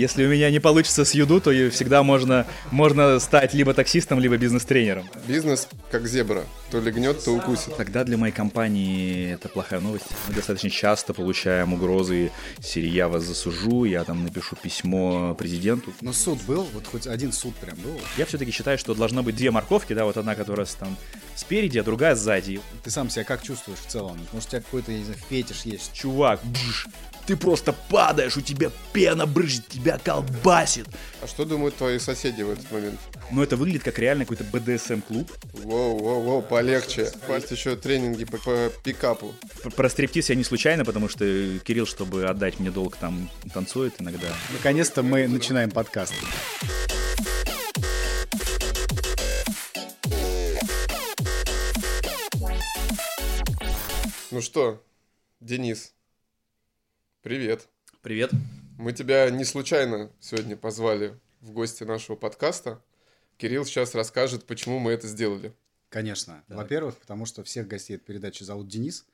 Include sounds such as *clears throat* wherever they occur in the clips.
Если у меня не получится с юду, то всегда можно, можно стать либо таксистом, либо бизнес-тренером. Бизнес как зебра. То легнет, то укусит. Тогда для моей компании это плохая новость. Мы достаточно часто получаем угрозы серии «я вас засужу», я там напишу письмо президенту. Но суд был? Вот хоть один суд прям был? Я все-таки считаю, что должно быть две морковки, да, вот одна, которая там спереди, а другая сзади. Ты сам себя как чувствуешь в целом? Может, у тебя какой-то, не знаю, фетиш есть? Чувак, бж, ты просто падаешь, у тебя пена брызжет, тебя колбасит. А что думают твои соседи в этот момент? Ну, это выглядит как реально какой-то БДСМ-клуб. Воу, воу, воу, полегче. Есть еще тренинги по, по пикапу. Про стриптиз я не случайно, потому что Кирилл, чтобы отдать мне долг, там танцует иногда. Наконец-то мы начинаем подкаст. Ну что, Денис, привет. Привет. Мы тебя не случайно сегодня позвали в гости нашего подкаста. Кирилл сейчас расскажет, почему мы это сделали. Конечно. Так. Во-первых, потому что всех гостей этой передачи зовут Денис.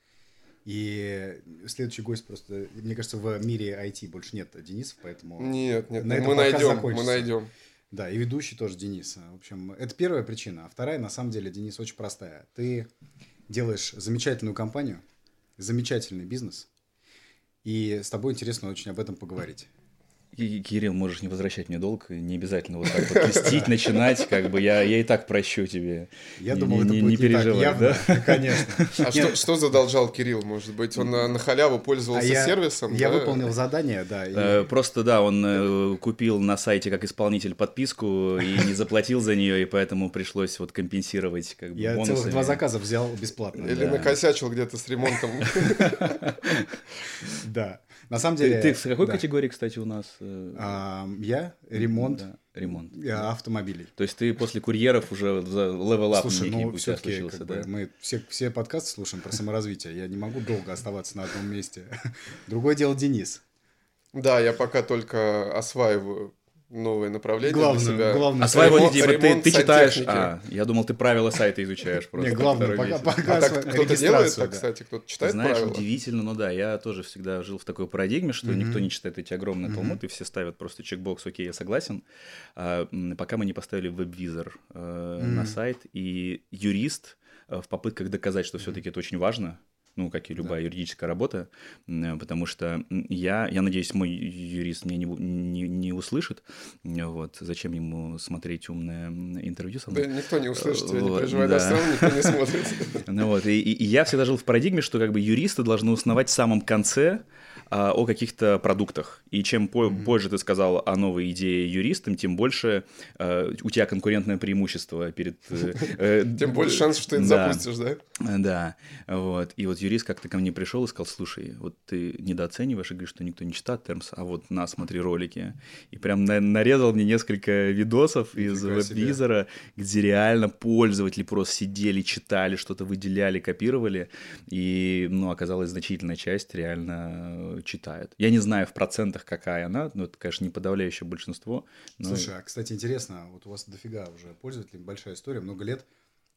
И следующий гость просто, мне кажется, в мире IT больше нет Денисов, поэтому... Нет, нет, на мы найдем, мы найдем. Да, и ведущий тоже Денис. В общем, это первая причина. А вторая, на самом деле, Денис, очень простая. Ты делаешь замечательную компанию, замечательный бизнес, и с тобой интересно очень об этом поговорить. Кирилл, можешь не возвращать мне долг, не обязательно вот так вот листить, начинать, как бы я, я и так прощу тебе. Я не, думал, не, это будет не, не переживай, явно, да? *laughs* Конечно. А что, что задолжал Кирилл, может быть? Он на, на халяву пользовался а я, сервисом? Я да? выполнил задание, да. И... Э, просто, да, он э, купил на сайте как исполнитель подписку и не заплатил за нее, и поэтому пришлось вот компенсировать как бы Я бонусами. целых два заказа взял бесплатно. Или да. накосячил где-то с ремонтом. *laughs* Да. На самом деле... Ты, ты в какой да. категории, кстати, у нас? Э, а, я ремонт. Да, ремонт. Автомобилей. То есть ты после курьеров уже за up Слушай, ну, все-таки да? бы, мы все, все подкасты слушаем про саморазвитие. Я не могу долго оставаться на одном месте. *laughs* Другое дело Денис. Да, я пока только осваиваю новое направление главное, для себя. Главное, Осваивать, типа, ты, ты читаешь, а, я думал, ты правила сайта изучаешь просто. Не, главное, пока, пока а так кто-то делает так, да. кстати, кто-то читает Знаешь, правила. удивительно, но да, я тоже всегда жил в такой парадигме, что mm-hmm. никто не читает эти огромные mm-hmm. талмуды, все ставят просто чекбокс, окей, я согласен, а, пока мы не поставили веб-визор э, mm-hmm. на сайт, и юрист э, в попытках доказать, что все-таки это очень важно, ну, как и любая да. юридическая работа, потому что я, я надеюсь, мой юрист меня не, не, не услышит, вот, зачем ему смотреть умное интервью со мной. Да, никто не услышит вот, не переживай, да. никто не смотрит. *laughs* Ну вот, и, и я всегда жил в парадигме, что как бы юристы должны узнавать в самом конце, а, о каких-то продуктах. И чем по- mm-hmm. позже ты сказал о новой идее юристам, тем больше а, у тебя конкурентное преимущество перед... Э, *laughs* э, тем больше шансов, что ты это запустишь, да? Да. Вот. И вот юрист как-то ко мне пришел и сказал, слушай, вот ты недооцениваешь и говоришь, что никто не читает термс, а вот на, смотри ролики. И прям нарезал мне несколько видосов из веб-визора, где реально пользователи просто сидели, читали, что-то выделяли, копировали. И, ну, оказалась значительная часть реально читает. Я не знаю в процентах, какая она, но это, конечно, не подавляющее большинство. Но... Слушай, а, кстати, интересно, вот у вас дофига уже пользователей, большая история, много лет.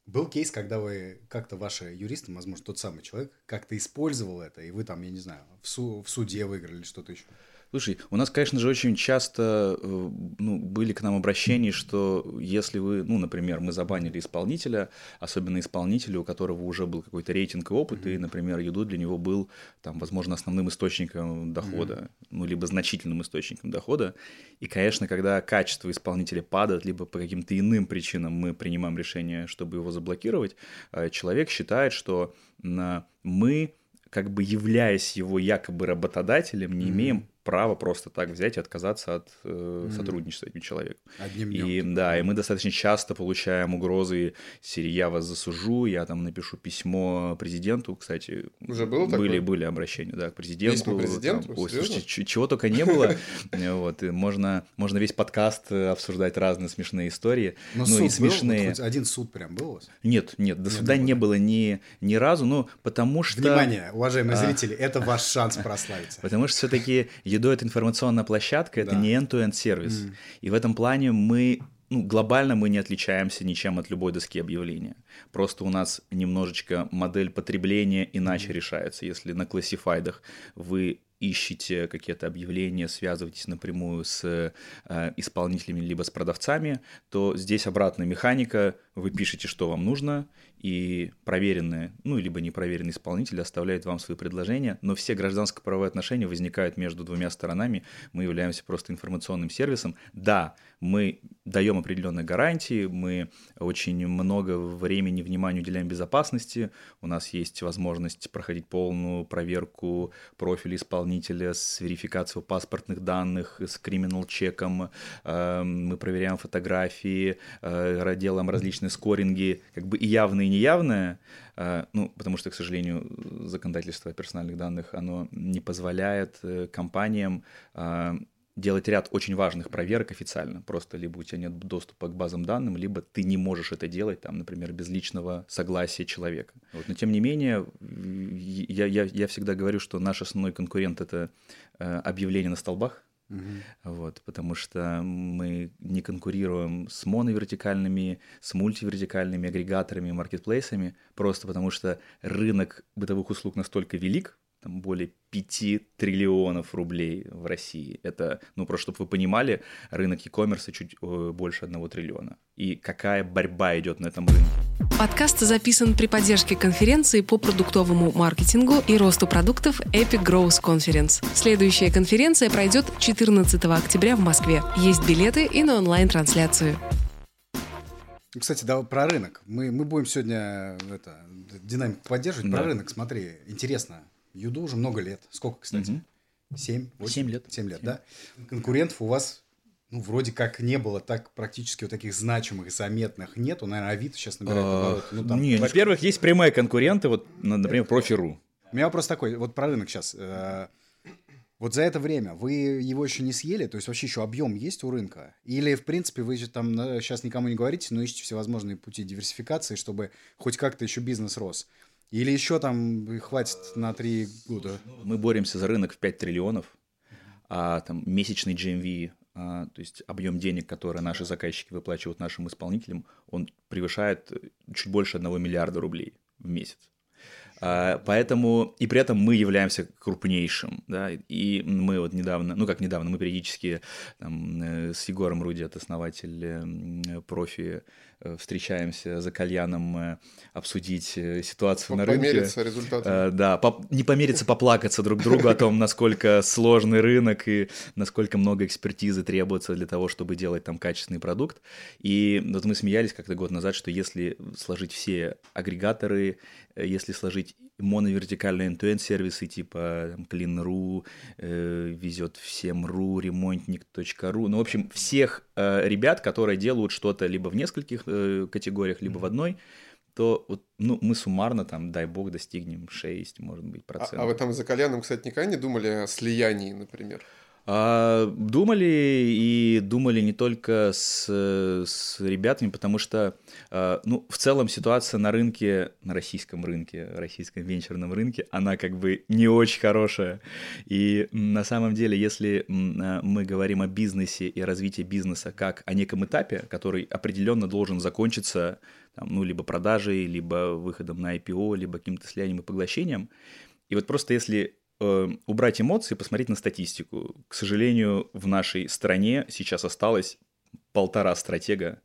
Был кейс, когда вы как-то ваши юристы, возможно, тот самый человек, как-то использовал это, и вы там, я не знаю, в, су- в суде выиграли что-то еще? Слушай, у нас, конечно же, очень часто э, ну, были к нам обращения, что если вы, ну, например, мы забанили исполнителя, особенно исполнителя, у которого уже был какой-то рейтинг и опыт, mm-hmm. и, например, еду для него был, там, возможно, основным источником дохода, mm-hmm. ну, либо значительным источником дохода. И, конечно, когда качество исполнителя падает, либо по каким-то иным причинам мы принимаем решение, чтобы его заблокировать, э, человек считает, что мы как бы являясь его якобы работодателем, не mm-hmm. имеем право просто так взять и отказаться от э, mm. сотрудничества с этим человеком. Одним днем. И да, и мы достаточно часто получаем угрозы серии «я вас засужу», я там напишу письмо президенту, кстати. Уже было были, такое? Были обращения, да, к президенту. Письма президенту? Там, ой, слушайте, чего только не было. *laughs* Вот, и можно, можно весь подкаст э, обсуждать разные смешные истории. Но ну, и смешные. Был? один суд прям был у вас? Нет, нет, до суда не было ни, ни разу, ну, потому что... Внимание, уважаемые а... зрители, это ваш *laughs* шанс прославиться. Потому что все-таки Едо — это информационная площадка, это да. не end-to-end сервис. Mm. И в этом плане мы ну, глобально мы не отличаемся ничем от любой доски объявления. Просто у нас немножечко модель потребления иначе mm. решается. Если на классифайдах вы ищете какие-то объявления, связываетесь напрямую с э, исполнителями либо с продавцами, то здесь обратная механика, вы пишете, что вам нужно, и проверенные, ну, либо непроверенные исполнители оставляют вам свои предложения, но все гражданско-правовые отношения возникают между двумя сторонами, мы являемся просто информационным сервисом. Да, мы даем определенные гарантии, мы очень много времени, внимания уделяем безопасности, у нас есть возможность проходить полную проверку профиля исполнителя с верификацией паспортных данных, с криминал-чеком, э, мы проверяем фотографии, э, делаем различные скоринги, как бы и явные, и неявные, э, ну, потому что, к сожалению, законодательство о персональных данных, оно не позволяет компаниям делать ряд очень важных проверок официально. Просто либо у тебя нет доступа к базам данным, либо ты не можешь это делать, там, например, без личного согласия человека. Вот. Но тем не менее, я, я, я всегда говорю, что наш основной конкурент это э, объявление на столбах. Угу. Вот, потому что мы не конкурируем с моновертикальными, с мультивертикальными агрегаторами, маркетплейсами, просто потому что рынок бытовых услуг настолько велик, там более 5 триллионов рублей в России. Это, ну, просто чтобы вы понимали, рынок e-commerce чуть э, больше 1 триллиона. И какая борьба идет на этом рынке. Подкаст записан при поддержке конференции по продуктовому маркетингу и росту продуктов Epic Growth Conference. Следующая конференция пройдет 14 октября в Москве. Есть билеты и на онлайн-трансляцию. Кстати, да, про рынок. Мы, мы будем сегодня это, динамику поддерживать. Да. Про рынок, смотри, интересно. Юду уже много лет. Сколько, кстати? Семь? Семь лет. Семь лет, да? Конкурентов у вас ну, вроде как не было так практически вот таких значимых и заметных нету. Наверное, Авито сейчас набирает а, обороты. Ну, там, во-первых, есть прямые конкуренты, вот, например, Профи.ру. У меня вопрос такой, вот про рынок сейчас. Э, вот за это время вы его еще не съели? То есть вообще еще объем есть у рынка? Или, в принципе, вы же там сейчас никому не говорите, но ищете всевозможные пути диверсификации, чтобы хоть как-то еще бизнес рос? Или еще там хватит на три года? Мы боремся за рынок в 5 триллионов, а там месячный GMV, а, то есть объем денег, который наши заказчики выплачивают нашим исполнителям, он превышает чуть больше 1 миллиарда рублей в месяц. А, поэтому, и при этом мы являемся крупнейшим, да, и мы вот недавно, ну как недавно, мы периодически там, э, с Егором Руди, это основатель профи Э, встречаемся за кальяном э, обсудить э, ситуацию на рынке. Помериться результатами. Да, по, не помериться, поплакаться друг другу о том, насколько сложный рынок и насколько много экспертизы требуется для того, чтобы делать там качественный продукт. И вот мы смеялись как-то год назад, что если сложить все агрегаторы, если сложить моновертикальные end-to-end сервисы типа там, Clean.ru, э, везет всем.ру, ремонтник.ру, ну, в общем, всех э, ребят, которые делают что-то либо в нескольких э, категориях, либо mm-hmm. в одной, то вот, ну, мы суммарно там, дай бог, достигнем 6, может быть, процентов. А, а вы там за Коляном, кстати, никогда не думали о слиянии, например? А, думали и думали не только с, с ребятами, потому что, а, ну, в целом ситуация на рынке, на российском рынке, российском венчурном рынке, она как бы не очень хорошая. И на самом деле, если а, мы говорим о бизнесе и развитии бизнеса как о неком этапе, который определенно должен закончиться, там, ну, либо продажей, либо выходом на IPO, либо каким-то слиянием и поглощением, и вот просто если э, убрать эмоции, посмотреть на статистику. К сожалению, в нашей стране сейчас осталось полтора стратега,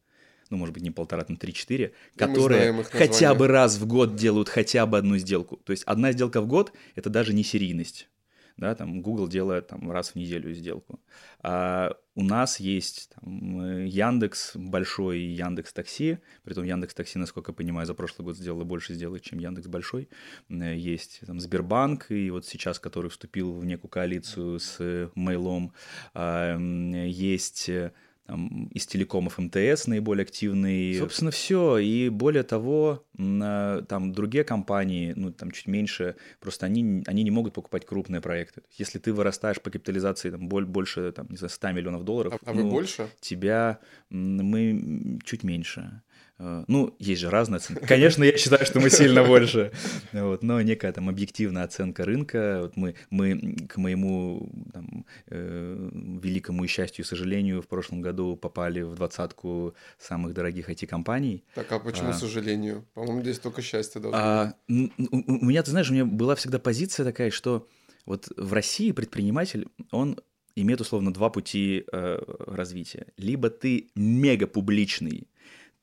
ну, может быть, не полтора, там три-четыре, которые хотя бы раз в год делают хотя бы одну сделку. То есть одна сделка в год – это даже не серийность да, там Google делает там раз в неделю сделку. А у нас есть там, э, Яндекс большой и Яндекс Такси, притом Яндекс Такси, насколько я понимаю, за прошлый год сделал больше сделок, чем Яндекс Большой. Э, есть там Сбербанк, и вот сейчас, который вступил в некую коалицию с Мейлом, а, есть э, там, из телекомов МТС наиболее активный. Собственно, все. И более того, а, там другие компании, ну, там чуть меньше, просто они, они не могут покупать крупные проекты. Если ты вырастаешь по капитализации там, больше, там, не знаю, 100 миллионов долларов, а, а ну, вы больше? тебя мы чуть меньше. Э, ну, есть же разные оценки. Конечно, я считаю, что мы сильно больше, вот, но некая там объективная оценка рынка. Вот мы, мы к моему там, э, великому счастью и сожалению в прошлом году попали в двадцатку самых дорогих IT-компаний. Так, а почему а, сожалению? По-моему, здесь только счастье должно а, быть. У меня, ты знаешь, у меня была всегда позиция такая, что вот в России предприниматель, он имеет условно два пути э, развития. Либо ты мега публичный,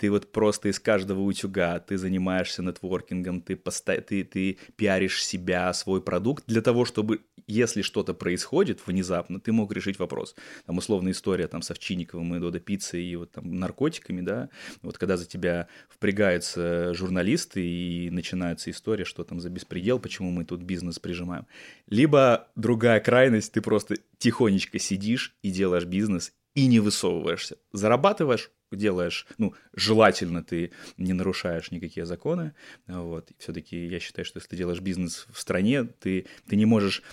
ты вот просто из каждого утюга, ты занимаешься нетворкингом, ты, поста... ты, ты пиаришь себя, свой продукт для того, чтобы, если что-то происходит внезапно, ты мог решить вопрос. Там условная история там с Овчинниковым и Додо Пиццей и вот там наркотиками, да, вот когда за тебя впрягаются журналисты и начинается история, что там за беспредел, почему мы тут бизнес прижимаем. Либо другая крайность, ты просто тихонечко сидишь и делаешь бизнес, и не высовываешься. Зарабатываешь, делаешь, ну, желательно ты не нарушаешь никакие законы, вот, все-таки я считаю, что если ты делаешь бизнес в стране, ты, ты не можешь,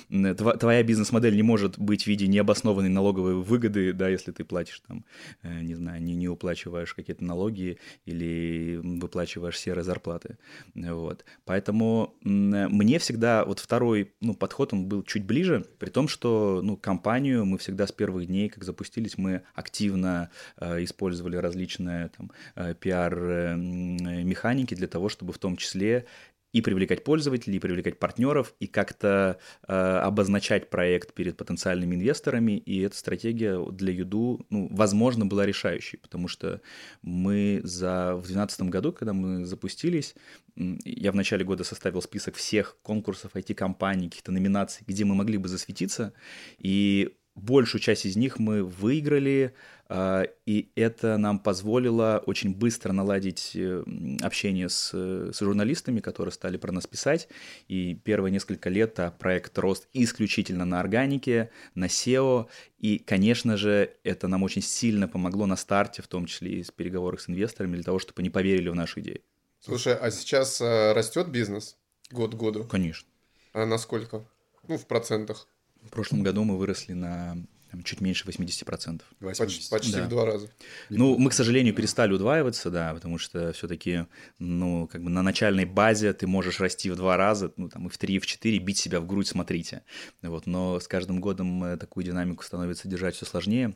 твоя бизнес-модель не может быть в виде необоснованной налоговой выгоды, да, если ты платишь там, э, не знаю, не, не уплачиваешь какие-то налоги или выплачиваешь серые зарплаты, вот, поэтому мне всегда вот второй, ну, подход, он был чуть ближе, при том, что, ну, компанию мы всегда с первых дней, как запустились, мы активно э, использовали различные там, э, пиар-механики для того, чтобы в том числе и привлекать пользователей, и привлекать партнеров, и как-то э, обозначать проект перед потенциальными инвесторами. И эта стратегия для Юду, ну, возможно, была решающей, потому что мы за в 2012 году, когда мы запустились, я в начале года составил список всех конкурсов IT-компаний, каких-то номинаций, где мы могли бы засветиться, и большую часть из них мы выиграли, и это нам позволило очень быстро наладить э, общение с, с журналистами, которые стали про нас писать. И первые несколько лет а, проект рос исключительно на органике, на SEO. И, конечно же, это нам очень сильно помогло на старте, в том числе и с переговорах с инвесторами, для того, чтобы они поверили в нашу идею. Слушай, а сейчас э, растет бизнес год к году? Конечно. А насколько? Ну, в процентах. В прошлом году мы выросли на там, чуть меньше 80%. 80. Почти, почти да. в два раза. Ну, мы, к сожалению, перестали удваиваться, да, потому что все-таки, ну, как бы на начальной базе ты можешь расти в два раза, ну, там, и в три, и в четыре, бить себя в грудь, смотрите. Вот, но с каждым годом э, такую динамику становится держать все сложнее.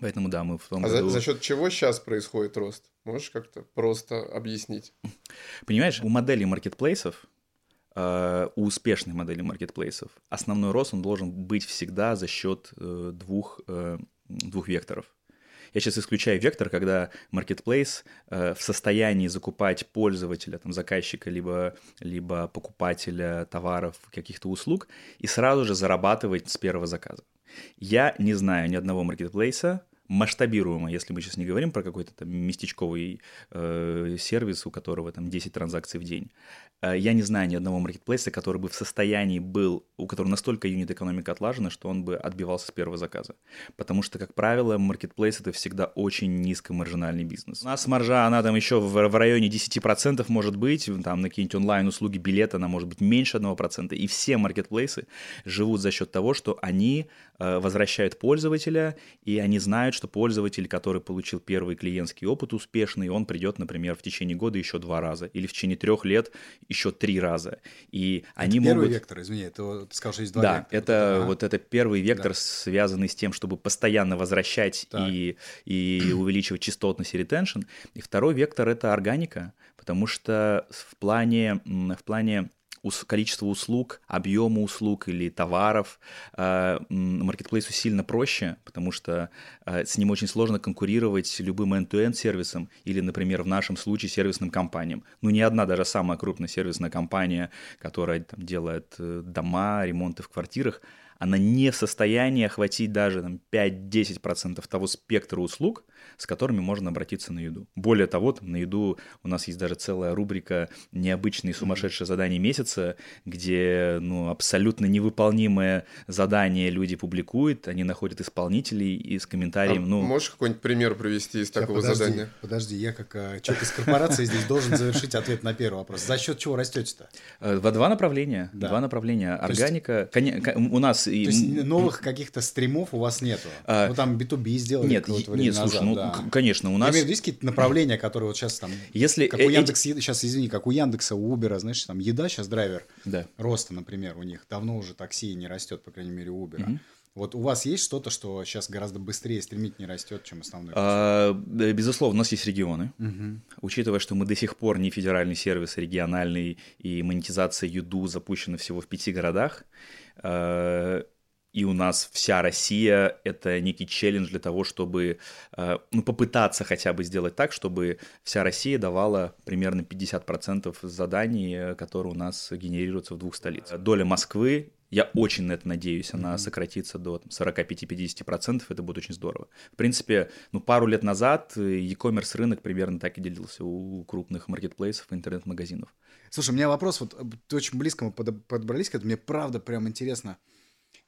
Поэтому да, мы в том а году... за, за счет чего сейчас происходит рост? Можешь как-то просто объяснить? Понимаешь, у моделей маркетплейсов у успешных моделей маркетплейсов основной рост он должен быть всегда за счет э, двух, э, двух векторов. Я сейчас исключаю вектор, когда маркетплейс в состоянии закупать пользователя, там, заказчика, либо, либо покупателя товаров, каких-то услуг, и сразу же зарабатывать с первого заказа. Я не знаю ни одного маркетплейса, масштабируемо, если мы сейчас не говорим про какой-то там местечковый э, сервис, у которого там 10 транзакций в день. Э, я не знаю ни одного маркетплейса, который бы в состоянии был, у которого настолько юнит-экономика отлажена, что он бы отбивался с первого заказа. Потому что, как правило, маркетплейс — это всегда очень низкомаржинальный бизнес. У нас маржа, она там еще в, в районе 10% может быть, там на какие-нибудь онлайн-услуги билета она может быть меньше 1%. И все маркетплейсы живут за счет того, что они возвращают пользователя, и они знают, что пользователь, который получил первый клиентский опыт успешный, он придет, например, в течение года еще два раза, или в течение трех лет еще три раза. И это они первый могут... вектор, извини, это ты сказал, что есть два да, вектора. это ага. вот это первый вектор, да. связанный с тем, чтобы постоянно возвращать и, и увеличивать частотность и ретеншн. И второй вектор — это органика, потому что в плане, в плане количество услуг, объема услуг или товаров э, маркетплейсу сильно проще, потому что э, с ним очень сложно конкурировать любым end-to-end сервисом или, например, в нашем случае сервисным компаниям. Ну, ни одна даже самая крупная сервисная компания, которая там, делает э, дома, ремонты в квартирах, она не в состоянии охватить даже там, 5-10% того спектра услуг, с которыми можно обратиться на еду. Более того, там, на еду у нас есть даже целая рубрика «Необычные сумасшедшие задания месяца», где ну, абсолютно невыполнимые задания люди публикуют, они находят исполнителей и с комментарием... А ну... Можешь какой-нибудь пример привести из Сейчас, такого подожди, задания? Подожди, я как э, человек из корпорации здесь должен завершить ответ на первый вопрос. За счет чего растете-то? Э, во два направления. Да. Два направления. Органика. Есть... У нас... То есть новых каких-то стримов у вас нету? А... Ну там B2B сделали Нет, нет, слушай, ну да. конечно, у нас... Я имею в виду, есть какие-то направления, которые вот сейчас там... Если... Как у Яндекса, эти... сейчас, извини, как у Яндекса, у Uber, знаешь, там еда сейчас драйвер да. роста, например, у них. Давно уже такси не растет, по крайней мере, у Uber. Угу. Вот у вас есть что-то, что сейчас гораздо быстрее, стремительнее растет, чем основной? А, безусловно, у нас есть регионы. Мгм. Учитывая, что мы до сих пор не федеральный сервис, а региональный, и монетизация Юду запущена всего в пяти городах, э, и у нас вся Россия — это некий челлендж для того, чтобы э, ну, попытаться хотя бы сделать так, чтобы вся Россия давала примерно 50% заданий, э, которые у нас генерируются в двух столицах. Доля Москвы я очень на это надеюсь, она сократится до там, 45-50%, это будет очень здорово. В принципе, ну, пару лет назад э, e-commerce рынок примерно так и делился у крупных маркетплейсов и интернет-магазинов. Слушай, у меня вопрос, вот э, ты очень близко мы под- подобрались к этому, мне правда прям интересно.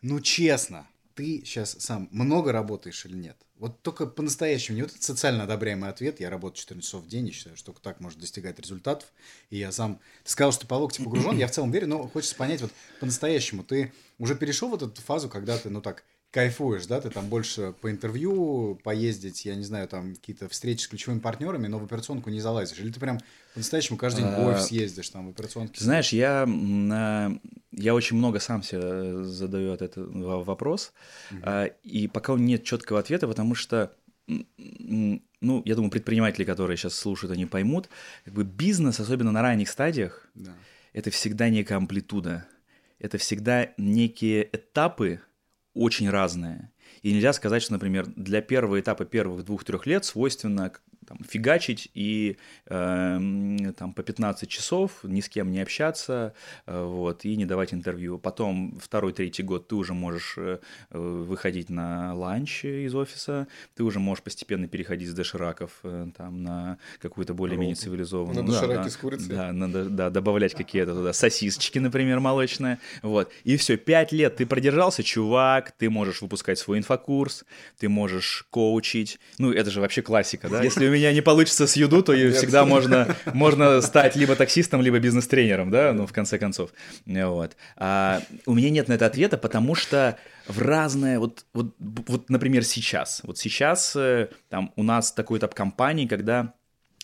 Ну, честно, ты сейчас сам много работаешь или нет? Вот только по-настоящему, не вот этот социально одобряемый ответ, я работаю 14 часов в день, и считаю, что так можно достигать результатов, и я сам... Ты сказал, что по локти погружен, я в целом верю, но хочется понять вот по-настоящему, ты уже перешел вот эту фазу, когда ты, ну так, кайфуешь, да, ты там больше по интервью поездить, я не знаю, там какие-то встречи с ключевыми партнерами, но в операционку не залазишь, или ты прям по-настоящему каждый день в А, офис ездишь, там в операционке? знаешь, я, я очень много сам себе задаю от этого в- вопрос, а, и пока нет четкого ответа, потому что, ну, я думаю, предприниматели, которые сейчас слушают, они поймут, как бы бизнес, особенно на ранних стадиях, Да. это всегда некая амплитуда, это всегда некие этапы очень разные. И нельзя сказать, что, например, для первого этапа первых двух-трех лет свойственно там, фигачить и эм, там, по 15 часов ни с кем не общаться э, вот, и не давать интервью. Потом второй-третий год ты уже можешь э, э, выходить на ланч из офиса, ты уже можешь постепенно переходить с дошираков э, там, на какую-то более-менее цивилизованную. На да, дошираки да. с курицей? Да, надо да, добавлять какие-то туда сосисочки, например, молочные. Вот. И все, пять лет ты продержался, чувак, ты можешь выпускать свой инфокурс, ты можешь коучить. Ну, это же вообще классика, да? Если *laughs* у меня не получится с юду, то и Нет. всегда можно, можно стать либо таксистом, либо бизнес-тренером, да, ну, в конце концов. Вот. А у меня нет на это ответа, потому что в разное, вот, вот, вот, например, сейчас, вот сейчас э, там у нас такой этап компании, когда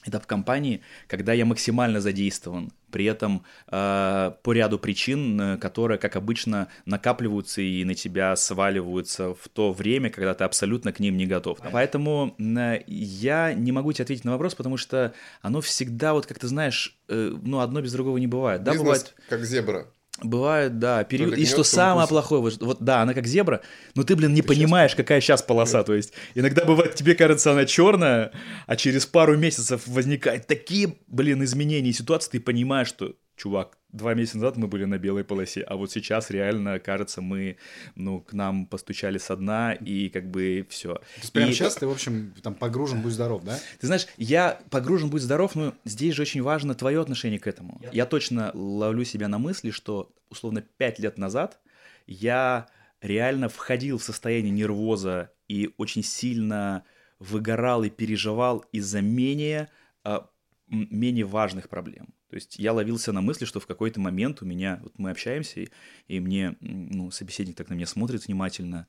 этап компании, когда я максимально задействован, при этом э, по ряду причин, э, которые, как обычно, накапливаются и на тебя сваливаются в то время, когда ты абсолютно к ним не готов. Поэтому э, я не могу тебе ответить на вопрос, потому что оно всегда, вот как ты знаешь, э, ну, одно без другого не бывает. Да, Бизнес бывает... как зебра. Бывает, да, период. И что самое укусит. плохое, вот, вот да, она как зебра, но ты, блин, не Ты понимаешь, какая сейчас полоса. То есть иногда бывает, тебе кажется, она черная, а через пару месяцев возникают такие, блин, изменения ситуации, ты понимаешь, что, чувак, два месяца назад мы были на белой полосе, а вот сейчас реально, кажется, мы, ну, к нам постучали со дна, и как бы все. То есть прямо сейчас ты, в общем, там погружен, будь здоров, да? Ты знаешь, я погружен, будь здоров, но здесь же очень важно твое отношение к этому. Я точно ловлю себя на мысли, что условно пять лет назад я реально входил в состояние нервоза и очень сильно выгорал и переживал из-за менее, а, менее важных проблем. То есть я ловился на мысли, что в какой-то момент у меня, вот мы общаемся, и, и мне, ну, собеседник так на меня смотрит внимательно,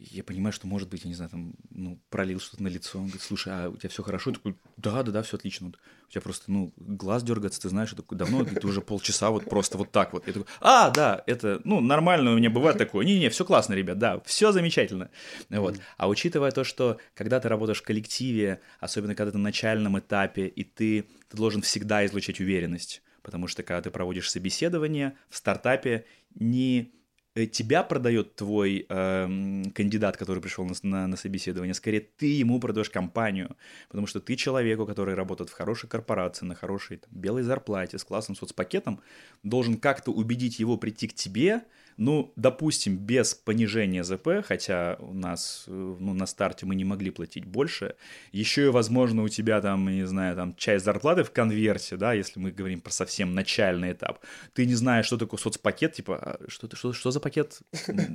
я понимаю, что, может быть, я не знаю, там, ну, пролил что-то на лицо. Он говорит, слушай, а у тебя все хорошо? Я такой, да, да, да, все отлично. Вот у тебя просто, ну, глаз дергается, ты знаешь, такой, давно, ты уже полчаса вот просто вот так вот. Я такой, а, да, это, ну, нормально у меня бывает такое. Не-не, все классно, ребят, да, все замечательно. Вот. А учитывая то, что когда ты работаешь в коллективе, особенно когда ты на начальном этапе, и ты, ты должен всегда излучать уверенность, потому что когда ты проводишь собеседование в стартапе, не тебя продает твой эм, кандидат, который пришел на, на, на собеседование, скорее ты ему продаешь компанию, потому что ты человеку, который работает в хорошей корпорации, на хорошей там, белой зарплате, с классным соцпакетом, должен как-то убедить его прийти к тебе, ну, допустим, без понижения ЗП, хотя у нас э, ну, на старте мы не могли платить больше, еще и, возможно, у тебя там, не знаю, там часть зарплаты в конверте, да, если мы говорим про совсем начальный этап, ты не знаешь, что такое соцпакет, типа, а что, что, что за пакет?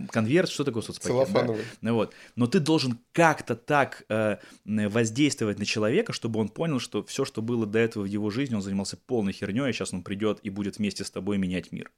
Конверт, что такое соцпакет? да? Ну вот. Но ты должен как-то так э, воздействовать на человека, чтобы он понял, что все, что было до этого в его жизни, он занимался полной херней, а сейчас он придет и будет вместе с тобой менять мир.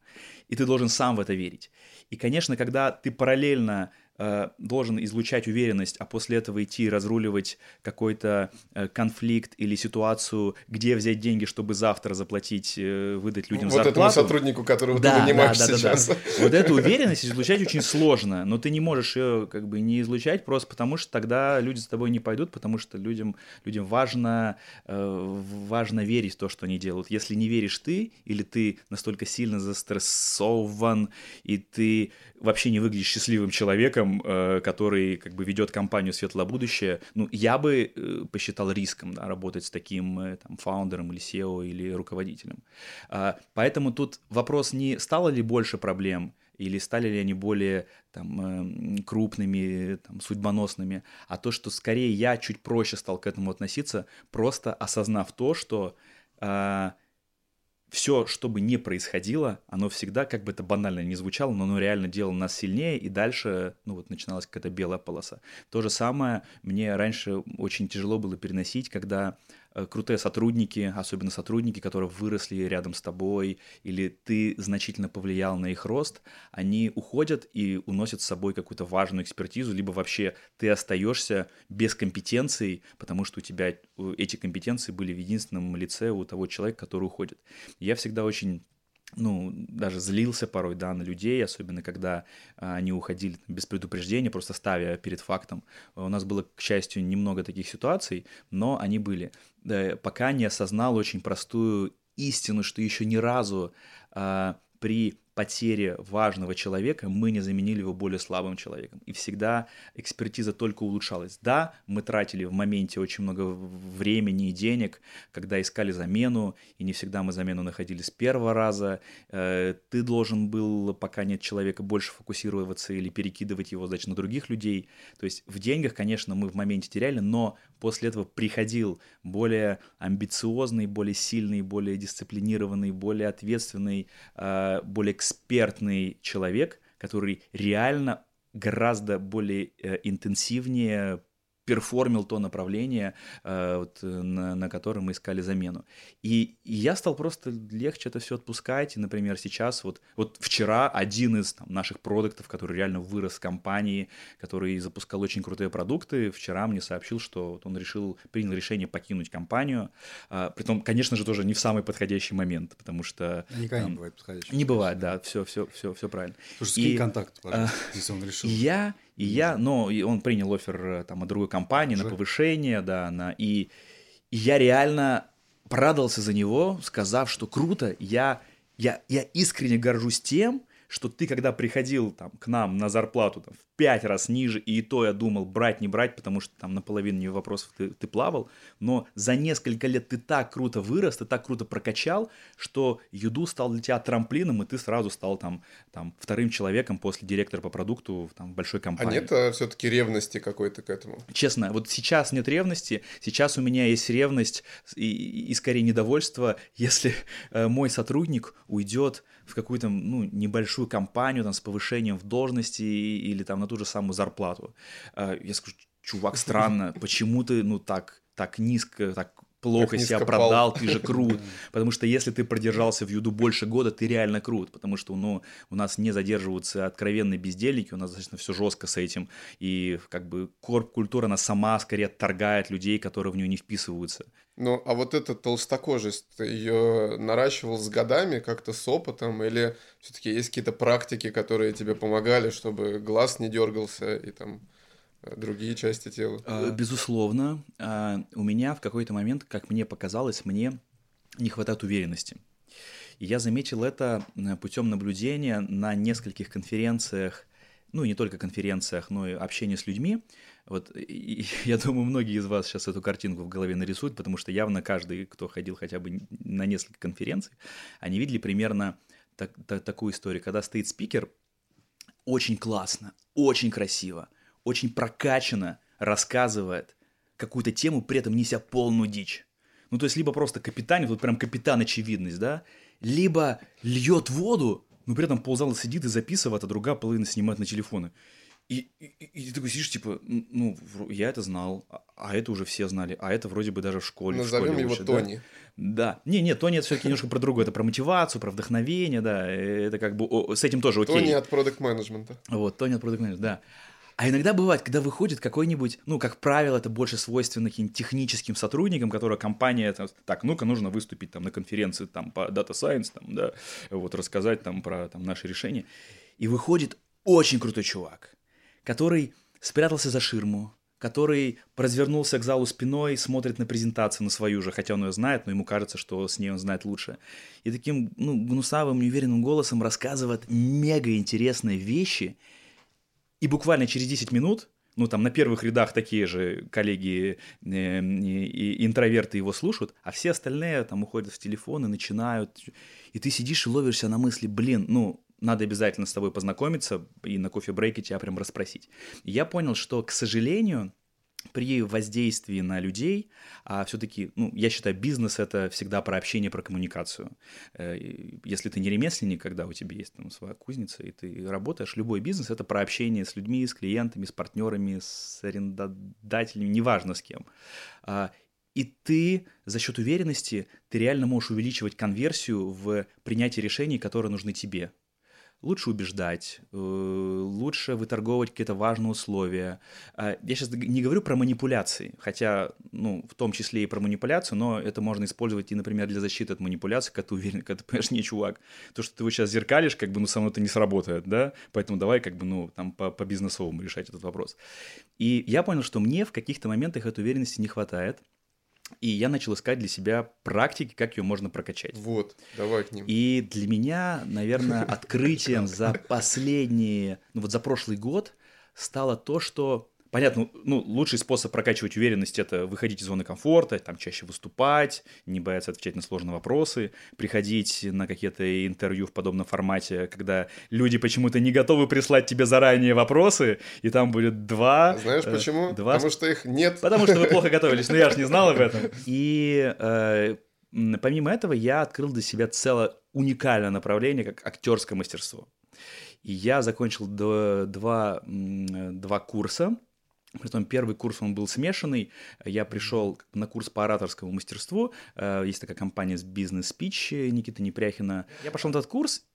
И ты должен сам в это верить. И, конечно, когда ты параллельно э, должен излучать уверенность, а после этого идти разруливать какой-то э, конфликт или ситуацию, где взять деньги, чтобы завтра заплатить, э, выдать людям вот зарплату. этому сотруднику, которого Да, ты нанимаешь да, да, да, сейчас. да. Вот эту уверенность излучать очень сложно, но ты не можешь ее как бы не излучать просто потому, что тогда люди с тобой не пойдут, потому что людям, людям важно, э, важно верить в то, что они делают. Если не веришь ты, или ты настолько сильно застрессован, и ты вообще не выглядишь счастливым человеком, э, который как бы ведет компанию «Светлое будущее», ну, я бы э, посчитал риском да, работать с таким э, там, фаундером или SEO или руководителем. А, Поэтому тут вопрос не стало ли больше проблем, или стали ли они более там, крупными, там, судьбоносными, а то, что скорее я чуть проще стал к этому относиться, просто осознав то, что все, что бы ни происходило, оно всегда, как бы это банально не звучало, но оно реально делало нас сильнее, и дальше, ну вот, начиналась какая-то белая полоса. То же самое мне раньше очень тяжело было переносить, когда крутые сотрудники, особенно сотрудники, которые выросли рядом с тобой, или ты значительно повлиял на их рост, они уходят и уносят с собой какую-то важную экспертизу, либо вообще ты остаешься без компетенций, потому что у тебя э, эти компетенции были в единственном лице у того человека, который уходит. Я всегда очень ну, даже злился порой, да, на людей, особенно когда а, они уходили без предупреждения, просто ставя перед фактом. У нас было, к счастью, немного таких ситуаций, но они были. Да, пока не осознал очень простую истину, что еще ни разу а, при потере важного человека мы не заменили его более слабым человеком. И всегда экспертиза только улучшалась. Да, мы тратили в моменте очень много времени и денег, когда искали замену, и не всегда мы замену находили с первого раза. Э, ты должен был, пока нет человека, больше фокусироваться или перекидывать его, значит, на других людей. То есть в деньгах, конечно, мы в моменте теряли, но после этого приходил более амбициозный, более сильный, более дисциплинированный, более ответственный, э, более экспертный человек, который реально гораздо более э, интенсивнее перформил то направление, э, вот, э, на, на котором мы искали замену. И, и я стал просто легче это все отпускать. И, например, сейчас, вот, вот вчера один из там, наших продуктов, который реально вырос в компании, который запускал очень крутые продукты, вчера мне сообщил, что вот он решил, принял решение покинуть компанию. А, притом, конечно же, тоже не в самый подходящий момент, потому что... Никогда там, не бывает подходящий. Не бывает, да, все, все, все, все правильно. Слушай, скинь и, контакт, пожалуйста, а, если он решил. Я и я, но он принял офер э, там от другой компании Уже? на повышение, да, на и, и я реально порадовался за него, сказав, что круто, я я я искренне горжусь тем, что ты, когда приходил там, к нам на зарплату там, в пять раз ниже, и то я думал, брать, не брать, потому что там наполовину вопросов ты, ты плавал, но за несколько лет ты так круто вырос, ты так круто прокачал, что Юду стал для тебя трамплином, и ты сразу стал там, там вторым человеком после директора по продукту там, в большой компании. А нет а, все-таки ревности какой-то к этому? Честно, вот сейчас нет ревности, сейчас у меня есть ревность и, и скорее недовольство, *laughs* если э, мой сотрудник уйдет в какую-то ну, небольшую компанию там, с повышением в должности или там на ту же самую зарплату. А, я скажу, чувак, странно, почему ты ну так, так низко, так плохо себя продал, ты же крут. *laughs* Потому что если ты продержался в юду больше года, ты реально крут. Потому что ну, у нас не задерживаются откровенные бездельники, у нас достаточно все жестко с этим. И как бы корп-культура, она сама скорее отторгает людей, которые в нее не вписываются. Ну, а вот эта толстокожесть, ты ее наращивал с годами, как-то с опытом, или все-таки есть какие-то практики, которые тебе помогали, чтобы глаз не дергался и там другие части тела? А, безусловно. А, у меня в какой-то момент, как мне показалось, мне не хватает уверенности. И я заметил это путем наблюдения на нескольких конференциях, ну, не только конференциях, но и общения с людьми, вот и, я думаю, многие из вас сейчас эту картинку в голове нарисуют, потому что явно каждый, кто ходил хотя бы на несколько конференций, они видели примерно так, так, такую историю, когда стоит спикер, очень классно, очень красиво, очень прокачанно рассказывает какую-то тему, при этом неся полную дичь. Ну, то есть, либо просто капитан, вот прям капитан очевидность, да, либо льет воду, но при этом ползала сидит и записывает, а другая половина снимает на телефоны. И, и, и ты такой сидишь, типа, ну, я это знал, а, а это уже все знали, а это вроде бы даже в школе. Назовем в школе его учат, Тони. Да. да. Не, нет, Тони это все-таки немножко про другое, это про мотивацию, про вдохновение, да, это как бы, о, с этим тоже окей. Тони от продукт менеджмента Вот, Тони от продукт менеджмента, да. А иногда бывает, когда выходит какой-нибудь, ну, как правило, это больше свойственно каким-нибудь техническим сотрудникам, которые компания, там, так, ну-ка, нужно выступить там на конференции там по Data Science, там, да, вот рассказать там про там наши решения. И выходит очень крутой чувак, который спрятался за ширму, который развернулся к залу спиной, смотрит на презентацию, на свою же, хотя он ее знает, но ему кажется, что с ней он знает лучше. И таким ну, гнусавым, неуверенным голосом рассказывает мега интересные вещи, и буквально через 10 минут ну, там на первых рядах такие же коллеги э, и интроверты его слушают, а все остальные там уходят в телефон и начинают. И ты сидишь и ловишься на мысли, блин, ну, надо обязательно с тобой познакомиться и на кофе-брейке тебя прям расспросить. я понял, что, к сожалению, при воздействии на людей, а все-таки, ну, я считаю, бизнес это всегда про общение, про коммуникацию. Э, если ты не ремесленник, когда у тебя есть там своя кузница, и ты работаешь, любой бизнес это про общение с людьми, с клиентами, с партнерами, с арендодателями, неважно с кем. А, и ты за счет уверенности, ты реально можешь увеличивать конверсию в принятии решений, которые нужны тебе лучше убеждать, э, лучше выторговывать какие-то важные условия. А, я сейчас не говорю про манипуляции, хотя, ну, в том числе и про манипуляцию, но это можно использовать и, например, для защиты от манипуляций, когда ты уверен, когда ты понимаешь, не, чувак, то, что ты вот сейчас зеркалишь, как бы, ну, со мной это не сработает, да, поэтому давай, как бы, ну, там, по, по бизнесовому решать этот вопрос. И я понял, что мне в каких-то моментах этой уверенности не хватает, и я начал искать для себя практики, как ее можно прокачать. Вот, давай к ним. И для меня, наверное, *laughs* открытием за последние, ну вот за прошлый год стало то, что Понятно, ну, лучший способ прокачивать уверенность – это выходить из зоны комфорта, там чаще выступать, не бояться отвечать на сложные вопросы, приходить на какие-то интервью в подобном формате, когда люди почему-то не готовы прислать тебе заранее вопросы, и там будет два… Знаешь э, почему? Два... Потому что их нет. Потому что вы плохо готовились, но я же не знал об этом. *laughs* И э, помимо этого я открыл для себя целое уникальное направление, как актерское мастерство. И я закончил два, два курса – Притом первый курс он был смешанный. Я пришел на курс по ораторскому мастерству. Э, есть такая компания с бизнес-спич Никиты Непряхина. Я пошел на этот курс,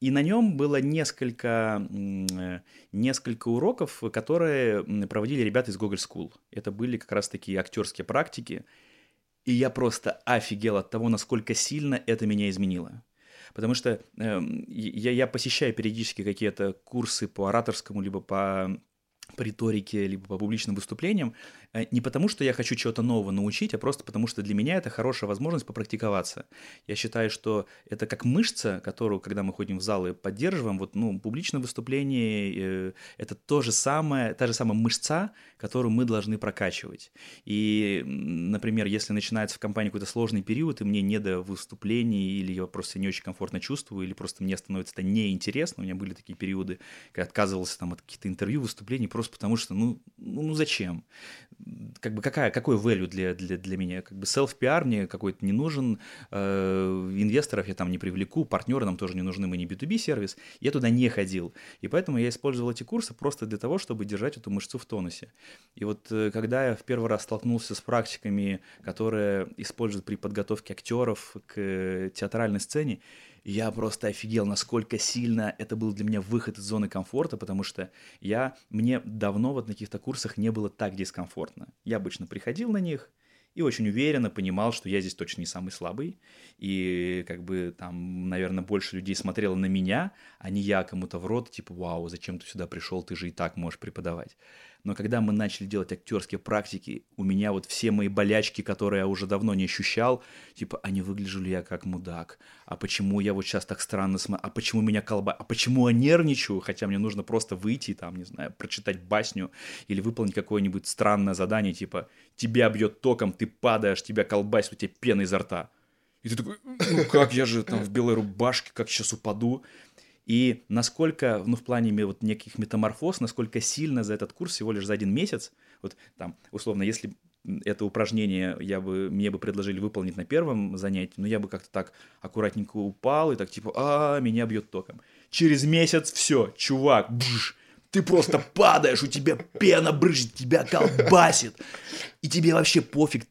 и на нем было несколько, э, несколько уроков, которые проводили ребята из Google School. Это были как раз такие актерские практики. И я просто офигел от того, насколько сильно это меня изменило. Потому что э, я, я посещаю периодически какие-то курсы по ораторскому, либо по по риторике, либо по публичным выступлениям, не потому, что я хочу чего-то нового научить, а просто потому, что для меня это хорошая возможность попрактиковаться. Я считаю, что это как мышца, которую, когда мы ходим в залы, поддерживаем, вот, ну, публичное выступление э, – это то же самое, та же самая мышца, которую мы должны прокачивать. И, например, если начинается в компании какой-то сложный период, и мне не до выступлений, или я просто не очень комфортно чувствую, или просто мне становится это неинтересно, у меня были такие периоды, когда отказывался там от каких-то интервью, выступлений, просто потому что, ну, ну, ну зачем? Как бы какая, какой value для, для, для меня? Как бы self-PR мне какой-то не нужен, э, инвесторов я там не привлеку, партнеры нам тоже не нужны, мы не B2B сервис. Я туда не ходил. И поэтому я использовал эти курсы просто для того, чтобы держать эту мышцу в тонусе. И вот э, когда я в первый раз столкнулся с практиками, которые используют при подготовке актеров к театральной сцене, я просто офигел, насколько сильно это был для меня выход из зоны комфорта, потому что я, мне давно вот на каких-то курсах не было так дискомфортно. Я обычно приходил на них, и очень уверенно понимал, что я здесь точно не самый слабый, и как бы там, наверное, больше людей смотрело на меня, а не я кому-то в рот, типа, вау, зачем ты сюда пришел, ты же и так можешь преподавать. Но когда мы начали делать актерские практики, у меня вот все мои болячки, которые я уже давно не ощущал, типа, а не выгляжу ли я как мудак? А почему я вот сейчас так странно смотрю? А почему меня колба? А почему я нервничаю? Хотя мне нужно просто выйти, там, не знаю, прочитать басню или выполнить какое-нибудь странное задание, типа, тебя бьет током, ты падаешь, тебя колбасит, у тебя пена изо рта. И ты такой, ну как я же там в белой рубашке, как сейчас упаду. И насколько, ну, в плане вот неких метаморфоз, насколько сильно за этот курс всего лишь за один месяц, вот там, условно, если это упражнение я бы, мне бы предложили выполнить на первом занятии, но я бы как-то так аккуратненько упал и так типа, а, меня бьет током. Через месяц все, чувак, бж, ты просто падаешь, у тебя пена брызжет, тебя колбасит, и тебе вообще пофиг,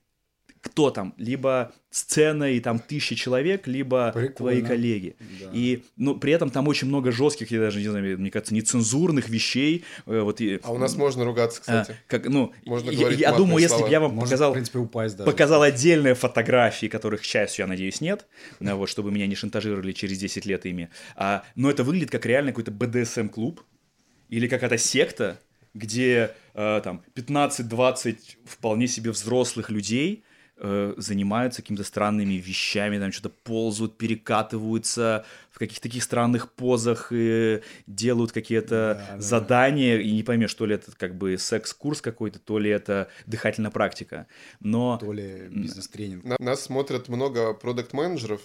кто там, либо сцена и там тысячи человек, либо Прикольно. твои коллеги. Да. И, ну, при этом там очень много жестких, я даже не знаю, мне кажется, нецензурных вещей. э, Вот, и, А у нас можно ругаться, а, кстати. как, ну, Можно я, говорить я думаю, если бы слова. я вам Может, показал в принципе, упасть даже. показал отдельные фотографии, которых, к счастью, я надеюсь, нет, вот, чтобы меня не шантажировали через 10 лет ими. А, но это выглядит как реально какой-то BDSM-клуб или какая-то секта, где э, там 15-20 вполне себе взрослых людей э, занимаются какими-то странными вещами, там что-то ползают, перекатываются в каких-то таких странных позах, э, делают какие-то Да, да. задания, и не поймешь, то ли это как бы секс-курс какой-то, то ли это дыхательная практика. Но То ли бизнес-тренинг. На- Нас смотрят много продукт-менеджеров.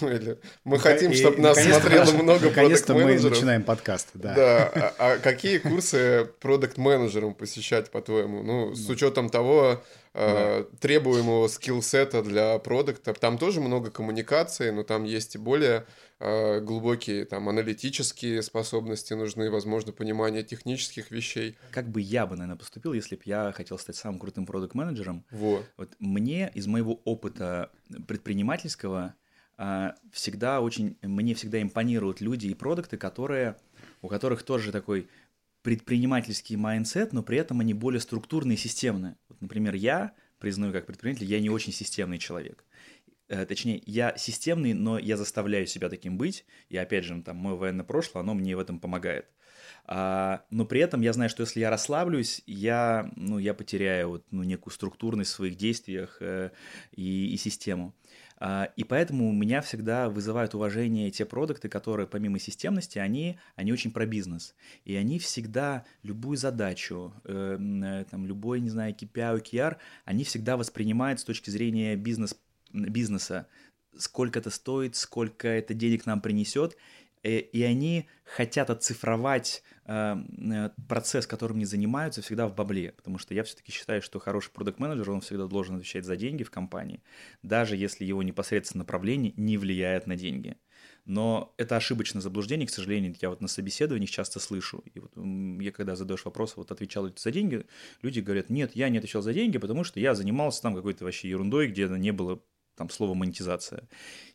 Ну, или мы И- хотим, чтобы нас наконец-то- смотрело много Наконец-то мы начинаем подкаст, да. Да, а, а какие курсы продукт-менеджерам посещать, по-твоему? Ну, с учетом того э, требуемого скилл-сета для продукта, там тоже много коммуникации, но там есть и более э, глубокие там аналитические способности нужны, возможно, понимание технических вещей. как бы я бы, наверное, поступил, если бы я хотел стать самым крутым продукт-менеджером? Вот. Вот мне из моего опыта предпринимательского всегда очень, мне всегда импонируют люди и продукты, которые, у которых тоже такой предпринимательский mindset, но при этом они более структурные и системные. Вот, например, я, признаю как предприниматель, я не очень системный человек. Э, Точнее, я системный, но я заставляю себя таким быть. И опять же, там, мое военное прошлое, оно мне в этом помогает. А, но при этом я знаю, что если я расслаблюсь, я, ну, я потеряю вот, ну, некую структурность в своих действиях э, и, и систему. А, и поэтому у меня всегда вызывают уважение те продукты, которые помимо системности, они, они очень про бизнес. И они всегда любую задачу, э, э, там, любой, не знаю, KPI, OKR, они всегда воспринимают с точки зрения бизнес, бизнеса. Сколько это стоит, сколько это денег нам принесет, Э, и они хотят оцифровать э, э, процесс, которым они занимаются, всегда в бабле, потому что я все-таки считаю, что хороший продукт-менеджер, он всегда должен отвечать за деньги в компании, даже если его непосредственное направление не влияет на деньги. Но это ошибочное заблуждение, к сожалению, я вот на собеседованиях часто слышу. И вот я когда задаешь вопрос, вот отвечал ли ты за деньги, люди говорят, нет, я не отвечал за деньги, потому что я занимался там какой-то вообще ерундой, где не было там слова монетизация.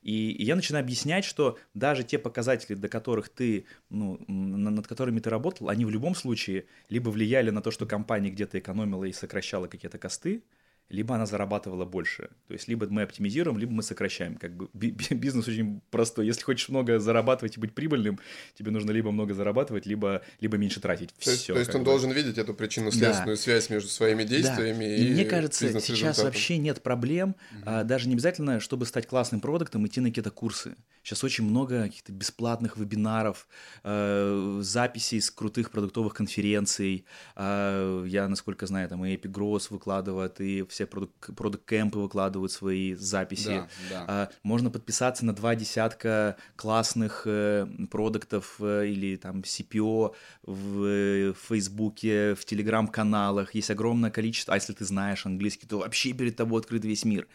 И, и я начинаю объяснять, что даже те показатели, до которых ты, ну, над которыми ты работал, они в любом случае либо влияли на то, что компания где-то экономила и сокращала какие-то косты, либо она зарабатывала больше. То есть либо мы оптимизируем, либо мы сокращаем. Как бы би- би- бизнес очень простой. Если хочешь много зарабатывать и быть прибыльным, тебе нужно либо много зарабатывать, либо, либо меньше тратить. То есть, Всё, то есть он бы. должен видеть эту причинно-следственную связь между своими действиями Да. и, И мне кажется, сейчас вообще нет проблем, а, даже не обязательно, чтобы стать классным продуктом, идти на какие-то курсы. Сейчас очень много каких-то бесплатных вебинаров, э, записей с крутых продуктовых конференций. А, я, насколько знаю, там и Epic Growth выкладывает, и все продукт- продукт-кемпы выкладывают свои записи. Да, да. А, Можно подписаться на два десятка классных э, продуктов э, или там CPO в э, в Фейсбуке, в Телеграм-каналах. Есть огромное количество, а если ты знаешь английский, то вообще перед тобой открыт весь мир.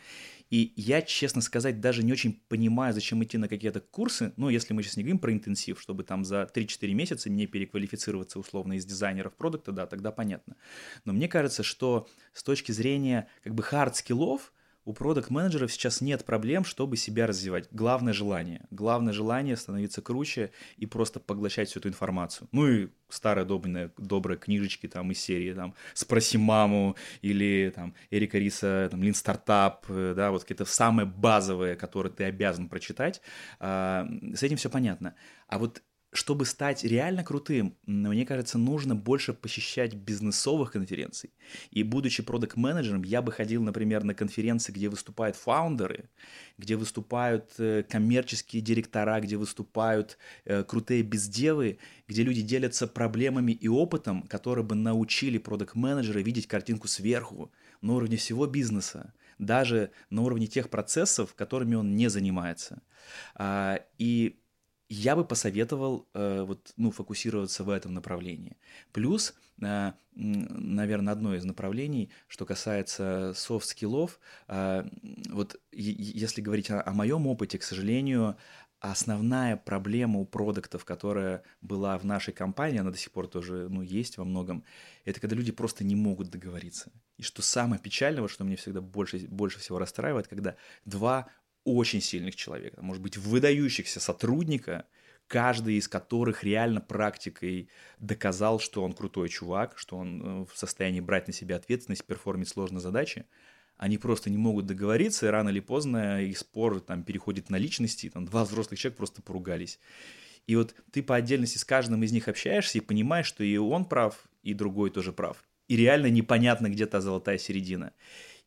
И я, честно сказать, даже не очень понимаю, зачем идти на какие-то курсы, ну, если мы сейчас не говорим про интенсив, чтобы там за 3-4 месяца не переквалифицироваться условно из дизайнеров продукта, да, тогда понятно. Но мне кажется, что с точки зрения как бы хард-скиллов, у продукт-менеджеров сейчас нет проблем, чтобы себя развивать. Главное желание. Главное желание становиться круче и просто поглощать всю эту информацию. Ну и старые добрые, добрые книжечки там из серии там «Спроси маму» или там Эрика Риса там «Лин Стартап», э, да, вот какие-то самые базовые, которые ты обязан прочитать. А, С этим все понятно. А вот чтобы стать реально крутым, мне кажется, нужно больше посещать бизнесовых конференций. И будучи продакт-менеджером, я бы ходил, например, на конференции, где выступают фаундеры, где выступают э, коммерческие директора, где выступают э, крутые бездевы, где люди делятся проблемами и опытом, которые бы научили продакт-менеджера видеть картинку сверху, на уровне всего бизнеса, даже на уровне тех процессов, которыми он не занимается. А, И я бы посоветовал э, вот, ну, фокусироваться в этом направлении. Плюс, э, наверное, одно из направлений, что касается софт-скиллов, э, вот если говорить о, о моем опыте, к сожалению, основная проблема у продуктов, которая была в нашей компании, она до сих пор тоже ну, есть во многом, это когда люди просто не могут договориться. И что самое печальное, вот что меня всегда больше, больше всего расстраивает, когда два очень сильных человека, может быть, выдающихся сотрудника, каждый из которых реально практикой доказал, что он крутой чувак, что он э, в состоянии брать на себя ответственность, перформить сложные задачи, они просто не могут договориться, и рано или поздно их спор там переходит на личности, там два взрослых человека просто поругались. И вот ты по отдельности с каждым из них общаешься и понимаешь, что и он прав, и другой тоже прав. И реально непонятно, где та золотая середина.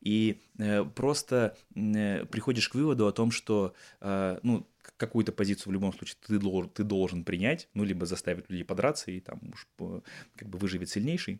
И э, просто э, приходишь к выводу о том, что э, ну, какую-то позицию в любом случае ты должен, ты должен принять, ну, либо заставить людей подраться, и там уж как бы выживет сильнейший.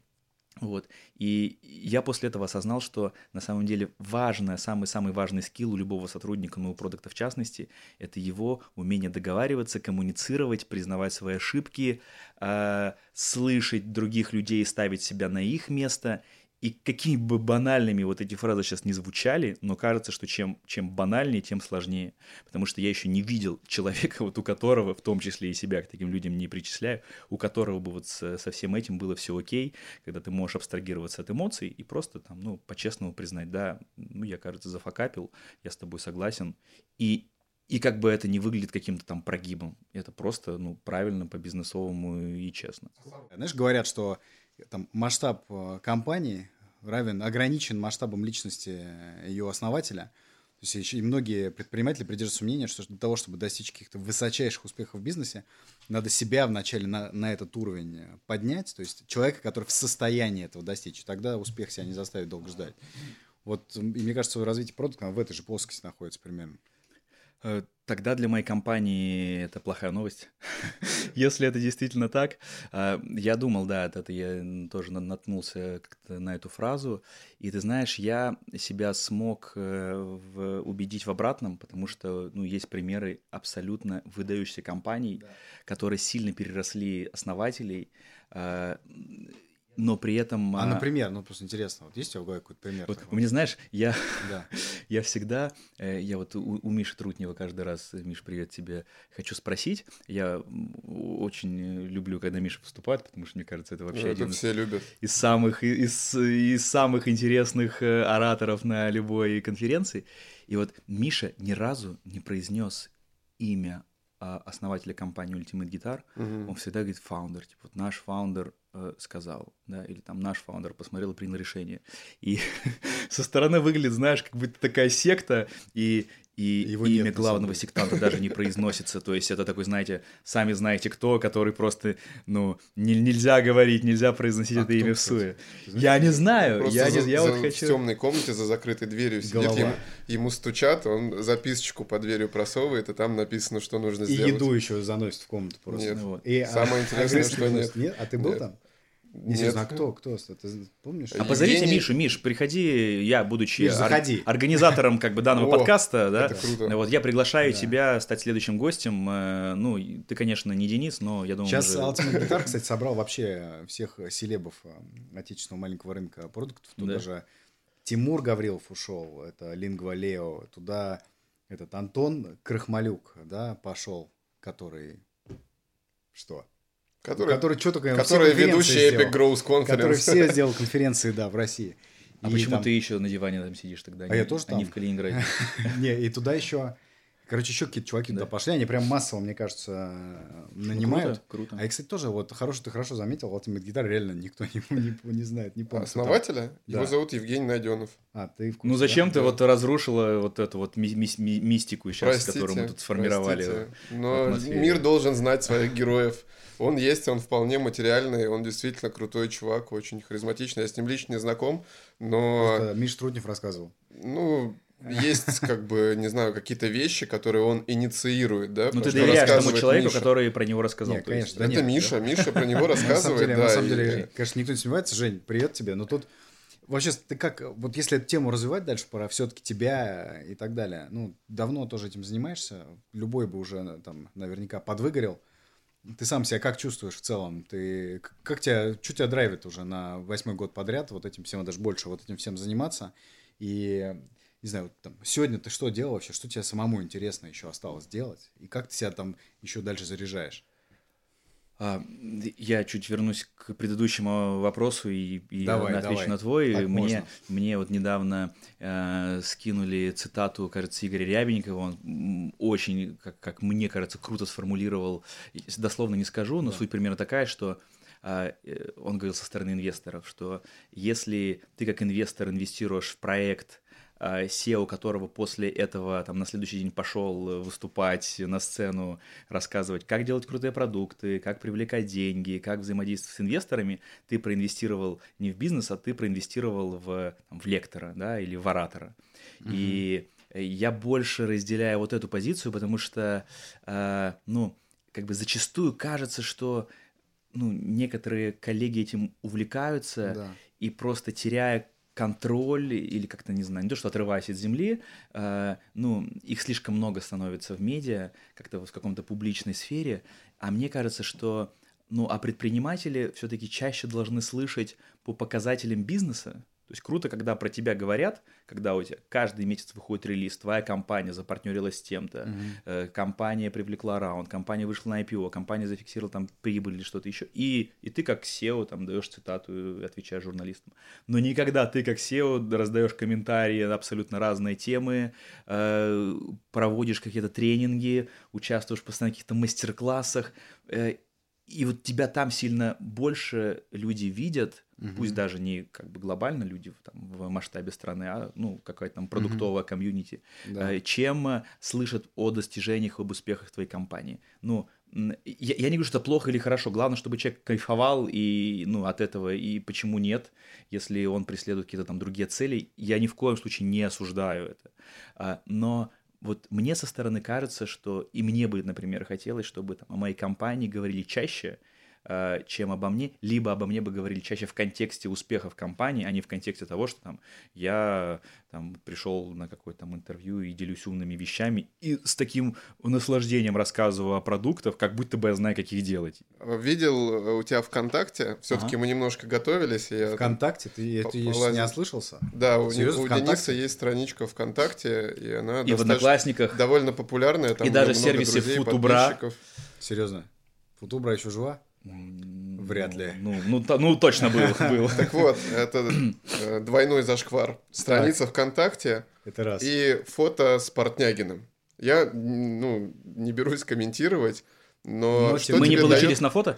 Вот. И я после этого осознал, что на самом деле важное, самый-самый важный скилл у любого сотрудника, ну, у продукта в частности, это его умение договариваться, коммуницировать, признавать свои ошибки, э, слышать других людей, ставить себя на их место и какими бы банальными вот эти фразы сейчас не звучали, но кажется, что чем, чем банальнее, тем сложнее. Потому что я еще не видел *laughs* человека, вот у которого, в том числе и себя к таким людям не причисляю, у которого бы вот со, со всем этим было все окей, когда ты можешь абстрагироваться от эмоций и просто там, ну, по-честному признать, да, ну, я, кажется, зафакапил, я с тобой согласен. И, и как бы это не выглядит каким-то там прогибом. Это просто, ну, правильно, по-бизнесовому и честно. Знаешь, говорят, что там масштаб э, компании равен, ограничен масштабом личности ее основателя. То есть еще и многие предприниматели придерживаются мнения, что для того, чтобы достичь каких-то высочайших успехов в бизнесе, надо себя вначале на, на этот уровень поднять, то есть человека, который в состоянии этого достичь, тогда успех себя не заставит долго ждать. Вот, и мне кажется, развитие продукта в этой же плоскости находится примерно. Тогда для моей компании это плохая новость. *laughs* Если это действительно так. А, я думал, да, это я тоже наткнулся на эту фразу. И ты знаешь, я себя смог э, убедить в обратном, потому что ну, есть примеры абсолютно выдающихся компаний, которые сильно переросли основателей а, но при этом... А, а, например, ну просто интересно, вот есть у тебя какой-то пример? Вот, у меня, знаешь, я, *laughs* да. я всегда, э, я вот у, у Миши Трутнева каждый раз, Миш, привет тебе, хочу спросить, я очень люблю, когда Миша выступает, потому что, мне кажется, это вообще ну, один все из, любят. из самых, из, из самых интересных э, ораторов на любой конференции. И вот Миша ни разу не произнес имя основателя компании Ultimate Guitar, угу. он всегда говорит founder, типа вот наш founder э, сказал, да, или там наш founder посмотрел и принял решение. И *laughs* со стороны выглядит, знаешь, как будто такая секта, и и Его имя нет, главного сектанта даже не произносится. То есть это такой, знаете, сами знаете кто, который просто, ну, не, нельзя говорить, нельзя произносить а это имя в суе. Я не знаю, я, за, не, я за, вот хочу... В темной комнате за закрытой дверью сидит, ему, ему стучат, он записочку под дверью просовывает, и там написано, что нужно сделать. И еду еще заносит в комнату просто. Нет. Вот. И, Самое а, интересное, что нет. нет. А ты был нет. там? Нет. А кто, кто? Ты помнишь? А позовите Евгений... Мишу. Миш, приходи, я, будучи Миш, ор... организатором как бы данного подкаста, да, вот я приглашаю тебя стать следующим гостем. Э, ну, ты, конечно, не Денис, но я думаю... Сейчас Ultimate Guitar, *laughs* кстати, собрал вообще всех селебов э, отечественного маленького рынка продуктов. Туда же Тимур Гаврилов ушел, это Лингва Лео. Туда этот Антон Крахмалюк, да, пошел, который... Что? Который, который что только который ведущий Epic Growth Conference. Который *laughs* все сделал конференции, да, в России. А и почему там... ты еще на диване там сидишь тогда? А не, я тоже там. А не в Калининграде. *laughs* Не, и туда еще... Короче, еще какие-то чуваки туда пошли, они прям массово, мне кажется, ну, нанимают. круто, А я, кстати, тоже, вот хорошо, ты хорошо заметил, Ultimate Guitar реально никто *laughs* не, не, не знает, не помнит. Основателя? Его зовут Евгений Найденов. А, ты в курсе, Ну зачем ты вот разрушила вот эту вот ми- ми- мистику сейчас, которую мы тут сформировали? Но мир должен знать своих героев. Он есть, он вполне материальный, он действительно крутой чувак, очень харизматичный. Я с ним лично не знаком, но... Миш Труднев рассказывал. Ну, есть, как бы, не знаю, какие-то вещи, которые он инициирует, да? Ну, ты доверяешь тому человеку, Миша. который про него рассказал. Нет, конечно. Да это нет, Миша, да. Миша про него рассказывает, да. На самом деле, конечно, никто не сомневается. Жень, привет тебе. Но тут Вообще, ты как, вот если эту тему развивать дальше, пора все-таки тебя и так далее. Ну, давно тоже этим занимаешься. Любой бы уже там наверняка подвыгорел. Ты сам себя как чувствуешь в целом? Ты как тебя, что тебя драйвит уже на восьмой год подряд вот этим всем, даже больше вот этим всем заниматься? И не знаю, вот, там, сегодня ты что делал вообще, что тебе самому интересно еще осталось делать? И как ты себя там еще дальше заряжаешь? А, я чуть вернусь к предыдущему вопросу и, и давай, отвечу давай. на твой. Так мне, можно. мне вот недавно э, скинули цитату, кажется, Игоря Рябенникова. Он очень, как, как мне кажется, круто сформулировал. Дословно не скажу, но Да. суть примерно такая, что а, э, он говорил со стороны инвесторов, что если ты как инвестор инвестируешь в проект, SEO которого после этого там на следующий день пошел э, выступать на сцену, рассказывать, как делать крутые продукты, как привлекать деньги, как взаимодействовать с инвесторами, ты проинвестировал не в бизнес, а ты проинвестировал в, там, в лектора, да, или в оратора. И я больше разделяю вот эту позицию, потому что, э, ну, как бы зачастую кажется, что ну, некоторые коллеги этим увлекаются, Да. и просто теряя контроль или как-то, не знаю, не то, что отрываясь от земли, э, ну, их слишком много становится в медиа, как-то в каком-то публичной сфере, а мне кажется, что, ну, а предприниматели все-таки чаще должны слышать по показателям бизнеса, то есть круто, когда про тебя говорят, когда у тебя каждый месяц выходит релиз, твоя компания запартнерилась с тем-то, Мгм. э, компания привлекла раунд, компания вышла на IPO, компания зафиксировала там прибыль или что-то еще. И, и ты как SEO там даешь цитату и отвечаешь журналистам. Но никогда ты как SEO раздаешь комментарии на абсолютно разные темы, э, проводишь какие-то тренинги, участвуешь постоянно в каких-то мастер-классах, э, и вот тебя там сильно больше люди видят, Мгм. пусть даже не как бы глобально люди в, там, в масштабе страны, а ну какая-то там продуктовая комьюнити, Да. э, чем э, слышат о достижениях, об успехах твоей компании. Ну, я, я не говорю, что это плохо или хорошо, главное, чтобы человек кайфовал и, ну, от этого, и почему нет, если он преследует какие-то там другие цели, я ни в коем случае не осуждаю это. А, Но вот мне со стороны кажется, что и мне бы, например, хотелось, чтобы там, о моей компании говорили чаще, чем обо мне, либо обо мне бы говорили чаще в контексте успехов компании, а не в контексте того, что там я там пришел на какое-то там интервью и делюсь умными вещами и с таким наслаждением рассказываю о продуктах, как будто бы я знаю, как их делать. Видел э, у тебя ВКонтакте, все-таки Ага. мы немножко готовились. и я... ВКонтакте? Ты, ты не ослышался? Да, у, Серьезно, у? Дениса есть страничка ВКонтакте, и она И в Одноклассниках, довольно популярная. Там И даже в сервисе друзей, Футубра. Серьезно? Футубра еще жива? Вряд ли. Ну, ну, та- ну, точно был. был. Так вот, это *clears throat* двойной зашквар. Страница ВКонтакте Это раз. и фото с Портнягиным. Я, ну, не берусь комментировать, но, Но что Мы не получились дает- на фото?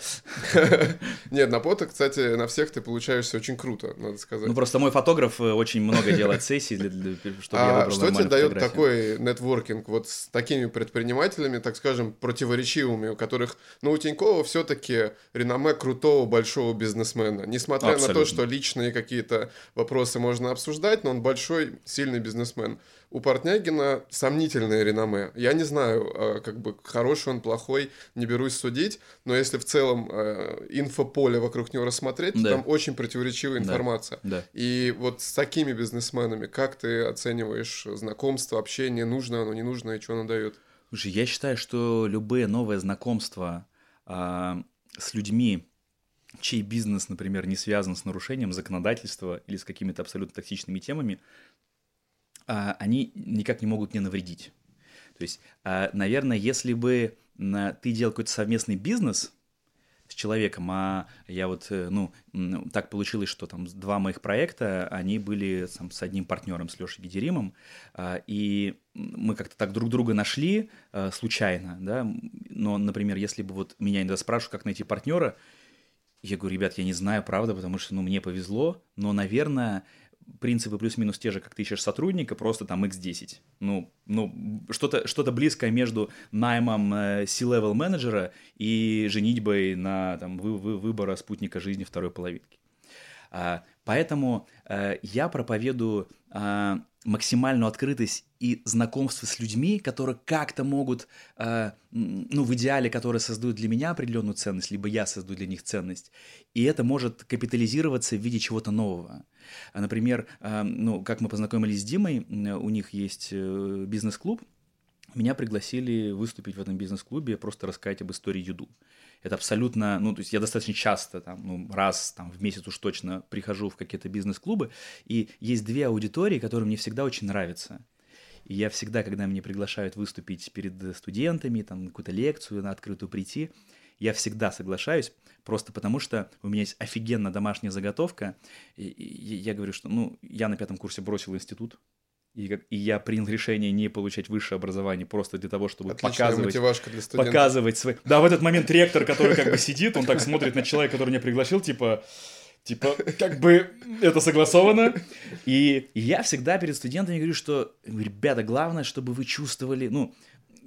*laughs* Нет, на фото, кстати, на всех ты получаешься очень круто, надо сказать. Ну, просто мой фотограф э, очень много делает сессий, для, для- чтобы я а выбрал что тебе дает такой нетворкинг вот с такими предпринимателями, так скажем, противоречивыми, у которых, ну, у Тинькова все-таки реноме крутого большого бизнесмена. Несмотря на то, Абсолютно. что личные какие-то вопросы можно обсуждать, но он большой, сильный бизнесмен. У Портнягина сомнительное реноме. Я не знаю, э, как бы хороший он, плохой, не берусь судить, но если в целом э, инфополе вокруг него рассмотреть, то Да. там очень противоречивая Да. информация. Да. И вот с такими бизнесменами, как ты оцениваешь знакомство, общение, нужно оно, не нужно, и что оно дает? Слушай, я считаю, что любые новые знакомства а, с людьми, чей бизнес, например, не связан с нарушением законодательства или с какими-то абсолютно токсичными темами, они никак не могут мне навредить. То есть, а, наверное, если бы ты делал какой-то совместный бизнес с человеком, а я вот, э, ну, так получилось, что там два моих проекта, они были там, с одним партнером, с Лешей Гедеримом, а, и мы как-то так друг друга нашли а, случайно, да, но, например, если бы вот меня иногда спрашивают, как найти партнера, я говорю, ребят, я не знаю, правда, потому что, ну, мне повезло, но, наверное, принципы плюс-минус те же, как ты ищешь сотрудника, просто там x10. Ну, ну что-то что близкое между наймом э, C-level менеджера и женитьбой на там, вы, вы, выбора спутника жизни второй половинки. А, поэтому э, я проповедую а, максимальную открытость и знакомство с людьми, которые как-то могут, э, ну, в идеале, которые создают для меня определенную ценность, либо я создаю для них ценность. И это может капитализироваться в виде чего-то нового. А, Например, э, ну, как мы познакомились с Димой, у них есть э, бизнес-клуб, меня пригласили выступить в этом бизнес-клубе, просто рассказать об истории Юду. Это абсолютно, ну, то есть я достаточно часто, там, ну, раз там, в месяц уж точно прихожу в какие-то бизнес-клубы, и есть две аудитории, которые мне всегда очень нравятся. И я всегда, когда меня приглашают выступить перед студентами, там, какую-то лекцию, на открытую прийти, я всегда соглашаюсь, просто потому что у меня есть офигенно домашняя заготовка, и, и я говорю, что, ну, я на пятом курсе бросил институт, и, как, и я принял решение не получать высшее образование просто для того, чтобы Отличная показывать, для студентов. показывать свои... Да, в этот момент ректор, который как бы сидит, он так смотрит на человека, который меня пригласил, типа, типа, как бы это согласовано. И я всегда перед студентами говорю, что, ребята, главное, чтобы вы чувствовали, ну,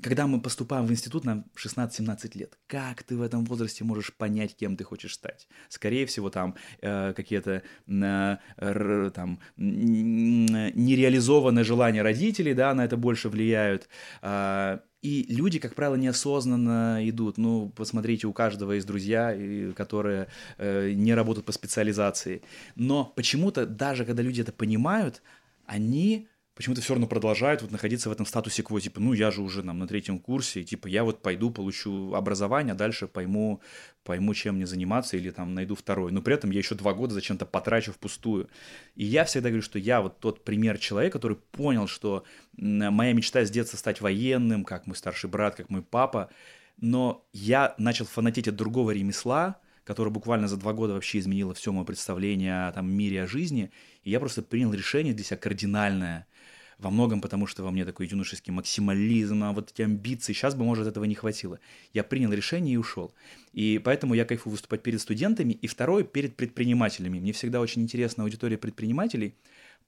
когда мы поступаем в институт, нам 16-17 лет. Как ты в этом возрасте можешь понять, кем ты хочешь стать? Скорее всего, там э, какие-то э, р, там нереализованные желания родителей, да, на это больше влияют. Э, и люди, как правило, неосознанно идут. Ну, посмотрите, у каждого есть друзья, которые э, не работают по специализации. Но почему-то, даже когда люди это понимают, они почему-то все равно продолжают вот находиться в этом статусе кво, типа, ну, я же уже нам на третьем курсе, и, типа, я вот пойду, получу образование, а дальше пойму, пойму, чем мне заниматься, или там найду второй. Но при этом я еще два года зачем-то потрачу впустую. И я всегда говорю, что я вот тот пример человека, который понял, что моя мечта с детства стать военным, как мой старший брат, как мой папа, но я начал фанатеть от другого ремесла, которое буквально за два года вообще изменило все мое представление о там, мире, о жизни, и я просто принял решение для себя кардинальное – во многом потому, что во мне такой юношеский максимализм, а вот эти амбиции, сейчас бы, может, этого не хватило. Я принял решение и ушел. И поэтому я кайфую выступать перед студентами, и второе, перед предпринимателями. Мне всегда очень интересна аудитория предпринимателей,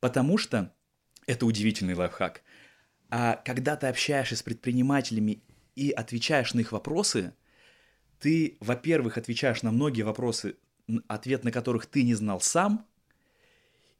потому что это удивительный лайфхак. А когда ты общаешься с предпринимателями и отвечаешь на их вопросы, ты, во-первых, отвечаешь на многие вопросы, ответ на которых ты не знал сам,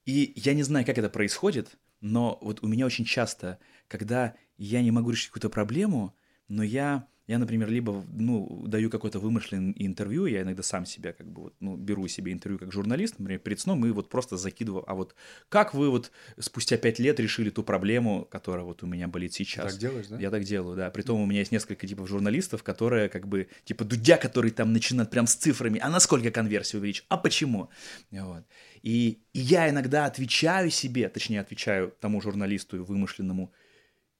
и я не знаю, как это происходит, но вот у меня очень часто, когда я не могу решить какую-то проблему, но я, я, например, либо ну, даю какое-то вымышленное интервью, я иногда сам себя как бы вот, ну, беру себе интервью как журналист, например, перед сном и вот просто закидываю, а вот как вы вот спустя пять лет решили ту проблему, которая вот у меня болит сейчас? Ты так делаешь, да? Я так делаю, да. Притом у меня есть несколько типов журналистов, которые как бы, типа Дудя, который там начинает прям с цифрами, а насколько конверсию увеличить, а почему? Вот. И, и я иногда отвечаю себе, точнее, отвечаю тому журналисту вымышленному,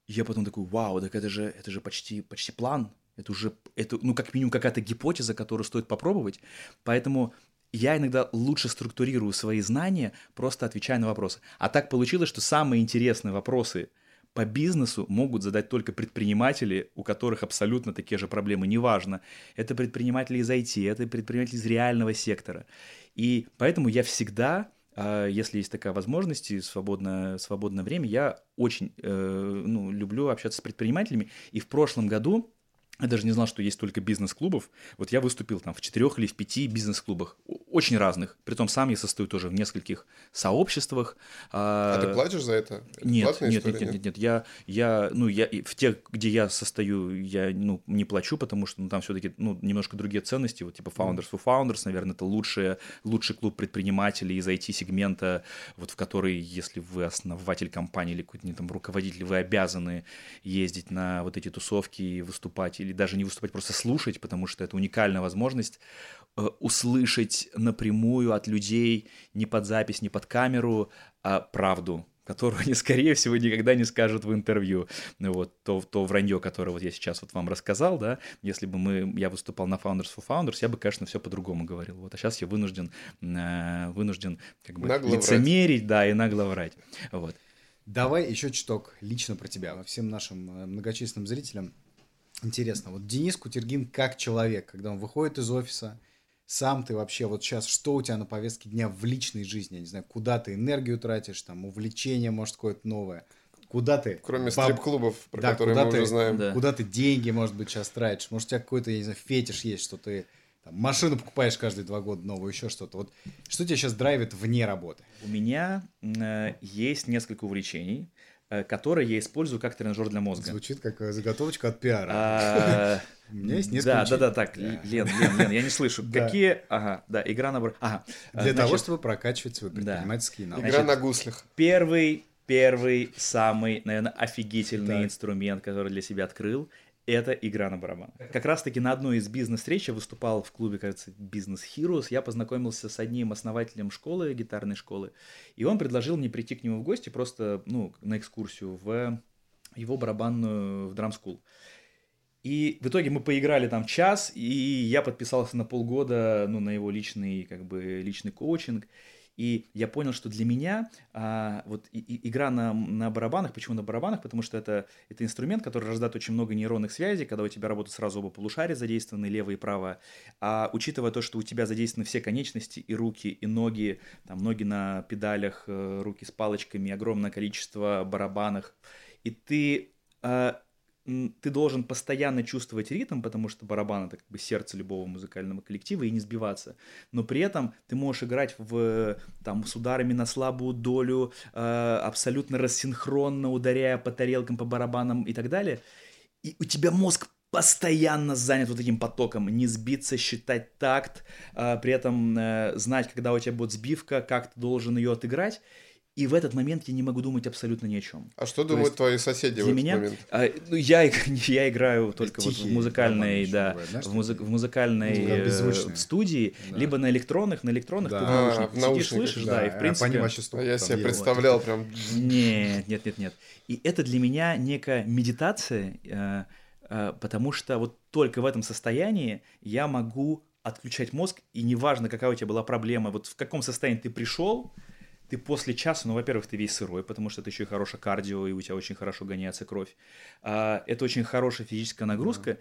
и я потом такой, вау, так это же, это же почти, почти план, это уже, это, ну, как минимум какая-то гипотеза, которую стоит попробовать. Поэтому я иногда лучше структурирую свои знания, просто отвечая на вопросы. А так получилось, что самые интересные вопросы по бизнесу могут задать только предприниматели, у которых абсолютно такие же проблемы. Неважно, это предприниматели из IT, это предприниматели из реального сектора. И поэтому я всегда, а, если есть такая возможность и свободное, свободное время, я очень э, ну, люблю общаться с предпринимателями. И в прошлом году я даже не знал, что есть только бизнес-клубов. Вот я выступил там в четырех или в пяти бизнес-клубах, очень разных. Притом сам я состою тоже в нескольких сообществах. А, а ты платишь за это? это нет, нет, история, нет, нет, нет, Я, я, ну, я в тех, где я состою, я ну, не плачу, потому что ну, там все-таки ну, немножко другие ценности. Вот типа Founders for Founders, наверное, это лучший, лучший клуб предпринимателей из IT-сегмента, вот в который, если вы основатель компании или какой-то там руководитель, вы обязаны ездить на вот эти тусовки и выступать или или даже не выступать, просто слушать, потому что это уникальная возможность э, услышать напрямую от людей не под запись, не под камеру, а правду, которую они, *laughs* скорее всего, никогда не скажут в интервью. Ну, вот то, то вранье, которое вот я сейчас вот вам рассказал, да, если бы мы, я выступал на Founders for Founders, я бы, конечно, все по-другому говорил. Вот, а сейчас я вынужден, э, вынужден как бы нагло лицемерить, врать. да, и нагло врать. Вот. Давай еще чуток лично про тебя, всем нашим э, многочисленным зрителям. Интересно, вот Денис Кутергин как человек, когда он выходит из офиса, сам ты вообще вот сейчас, что у тебя на повестке дня в личной жизни, я не знаю, куда ты энергию тратишь, там, увлечение, может, какое-то новое, куда ты... Кроме баб... стрип-клубов, про да, которые мы ты, уже знаем. Да. Куда ты деньги, может быть, сейчас тратишь, может, у тебя какой-то, я не знаю, фетиш есть, что ты там, машину покупаешь каждые два года новую, еще что-то. Вот что тебя сейчас драйвит вне работы? У меня э, есть несколько увлечений. Э, который я использую как тренажер для мозга. Звучит как э, заготовочка от пиара. А, У меня есть несколько. Да, да, да, так, Лен, Лен, Лен, я не слышу. *laughs* Какие? Ага, да, игра на... Ага. Для того, чтобы прокачивать свои предпринимательские навыки. Игра на гуслях. Первый, первый, самый, наверное, офигительный инструмент, который для себя открыл, это игра на барабанах. Как раз-таки на одной из бизнес-встреч я выступал в клубе, кажется, Business Heroes. Я познакомился с одним основателем школы, гитарной школы, и он предложил мне прийти к нему в гости просто, ну, на экскурсию в его барабанную, в драм-скул. И в итоге мы поиграли там час, и я подписался на полгода, ну, на его личный, как бы, личный коучинг. И я понял, что для меня а, вот и, и, игра на, на барабанах, почему на барабанах? Потому что это, это инструмент, который рождает очень много нейронных связей, когда у тебя работают сразу оба полушария задействованы, левое и правое. А учитывая то, что у тебя задействованы все конечности, и руки, и ноги, там ноги на педалях, э, руки с палочками, огромное количество барабанах, и ты а, ты должен постоянно чувствовать ритм, потому что барабан это как бы сердце любого музыкального коллектива и не сбиваться. Но при этом ты можешь играть в там с ударами на слабую долю, э, абсолютно рассинхронно ударяя по тарелкам, по барабанам и так далее. И у тебя мозг постоянно занят вот этим потоком, не сбиться, считать такт, э, при этом э, знать, когда у тебя будет сбивка, как ты должен ее отыграть. И в этот момент я не могу думать абсолютно ни о чем. А что думают есть, твои соседи для в этот меня, момент? А, ну, я, *laughs* я играю только вот в музыкальной, да, бывает, в, музы, в музыкальной ну, э, студии, да. либо на электронных, на электронных да. ты а, в наушниках сидишь, слышишь, да, да, и в принципе... А я себе представлял вот. прям... Нет, нет, нет, нет. И это для меня некая медитация, э, э, потому что вот только в этом состоянии я могу отключать мозг, и неважно, какая у тебя была проблема, вот в каком состоянии ты пришел, ты после часа, ну, во-первых, ты весь сырой, потому что это еще и хорошее кардио, и у тебя очень хорошо гоняется кровь. А, это очень хорошая физическая нагрузка,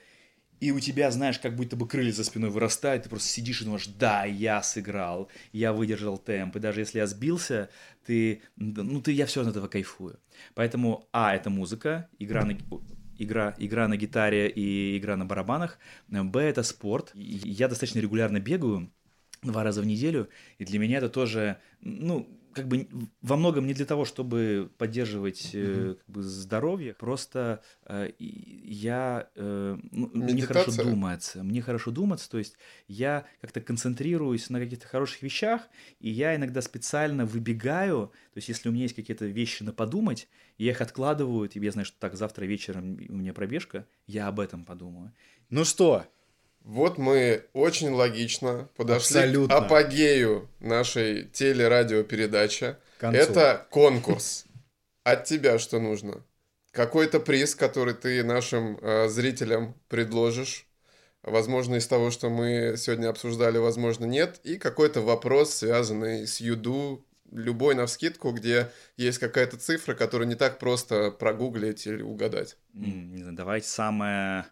и у тебя, знаешь, как будто бы крылья за спиной вырастают, ты просто сидишь и думаешь, да, я сыграл, я выдержал темп, и даже если я сбился, ты, ну, ты, я все от этого кайфую. Поэтому, а, это музыка, игра на, игра, игра на гитаре и игра на барабанах, б, это спорт. Я достаточно регулярно бегаю, два раза в неделю, и для меня это тоже, ну, как бы во многом не для того, чтобы поддерживать э, как бы здоровье, просто э, я э, ну, мне хорошо думается, мне хорошо думаться, то есть я как-то концентрируюсь на каких-то хороших вещах, и я иногда специально выбегаю, то есть если у меня есть какие-то вещи на подумать, я их откладываю, и я знаю, что так завтра вечером у меня пробежка, я об этом подумаю. Ну что, вот мы очень логично подошли Абсолютно. к апогею нашей телерадиопередачи. Это конкурс. От тебя что нужно? Какой-то приз, который ты нашим э, зрителям предложишь. Возможно, из того, что мы сегодня обсуждали, возможно, нет. И какой-то вопрос, связанный с Юду, любой на вскидку, где есть какая-то цифра, которую не так просто прогуглить или угадать. Не знаю, давайте самое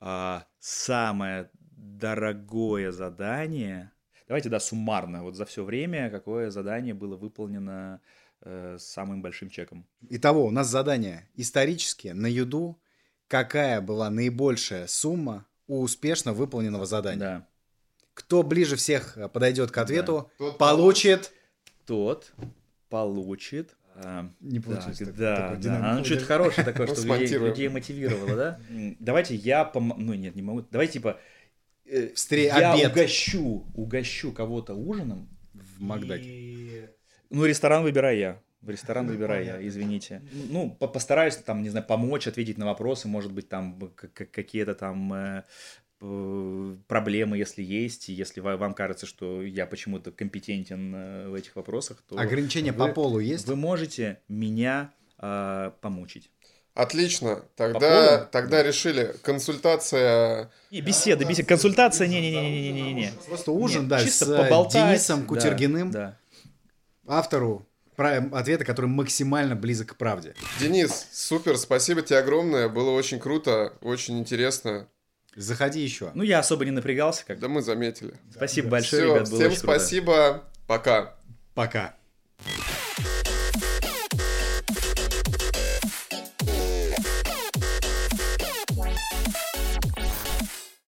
а, самое дорогое задание. Давайте, да, суммарно, вот за все время, какое задание было выполнено э, самым большим чеком. Итого, у нас задание исторически на юду. Какая была наибольшая сумма у успешно выполненного задания? Да. Кто ближе всех э, подойдет к ответу, да. получит... Тот получит не получилось. Так, да, да. А, ну, что-то хорошее такое, что людей, людей мотивировало, да? *laughs* Давайте я пом... Ну, нет, не могу. Давайте, типа, э, Встре... я обед. угощу, угощу кого-то ужином. В Макдаке. И... Ну, ресторан выбираю я. В ресторан ну, выбираю я, извините. Ну, постараюсь там, не знаю, помочь, ответить на вопросы, может быть, там какие-то там э, Э, проблемы, если есть, и если вам кажется, что я почему-то компетентен э, в этих вопросах, то... Ограничения вы, по полу есть? Вы можете меня э, помучить. Отлично. Тогда, тогда решили. Консультация... Не, беседа, беседа. Консультация, не-не-не-не-не-не. Просто ужин, Нет, да, чисто с поболтать. Денисом Кутергиным. Да, да. Автору ответа, который максимально близок к правде. Денис, супер, спасибо тебе огромное. Было очень круто, очень интересно. Заходи еще. Ну, я особо не напрягался. Как... Да мы заметили. Спасибо да. большое, Все, ребят, было Всем спасибо, круто. пока. Пока.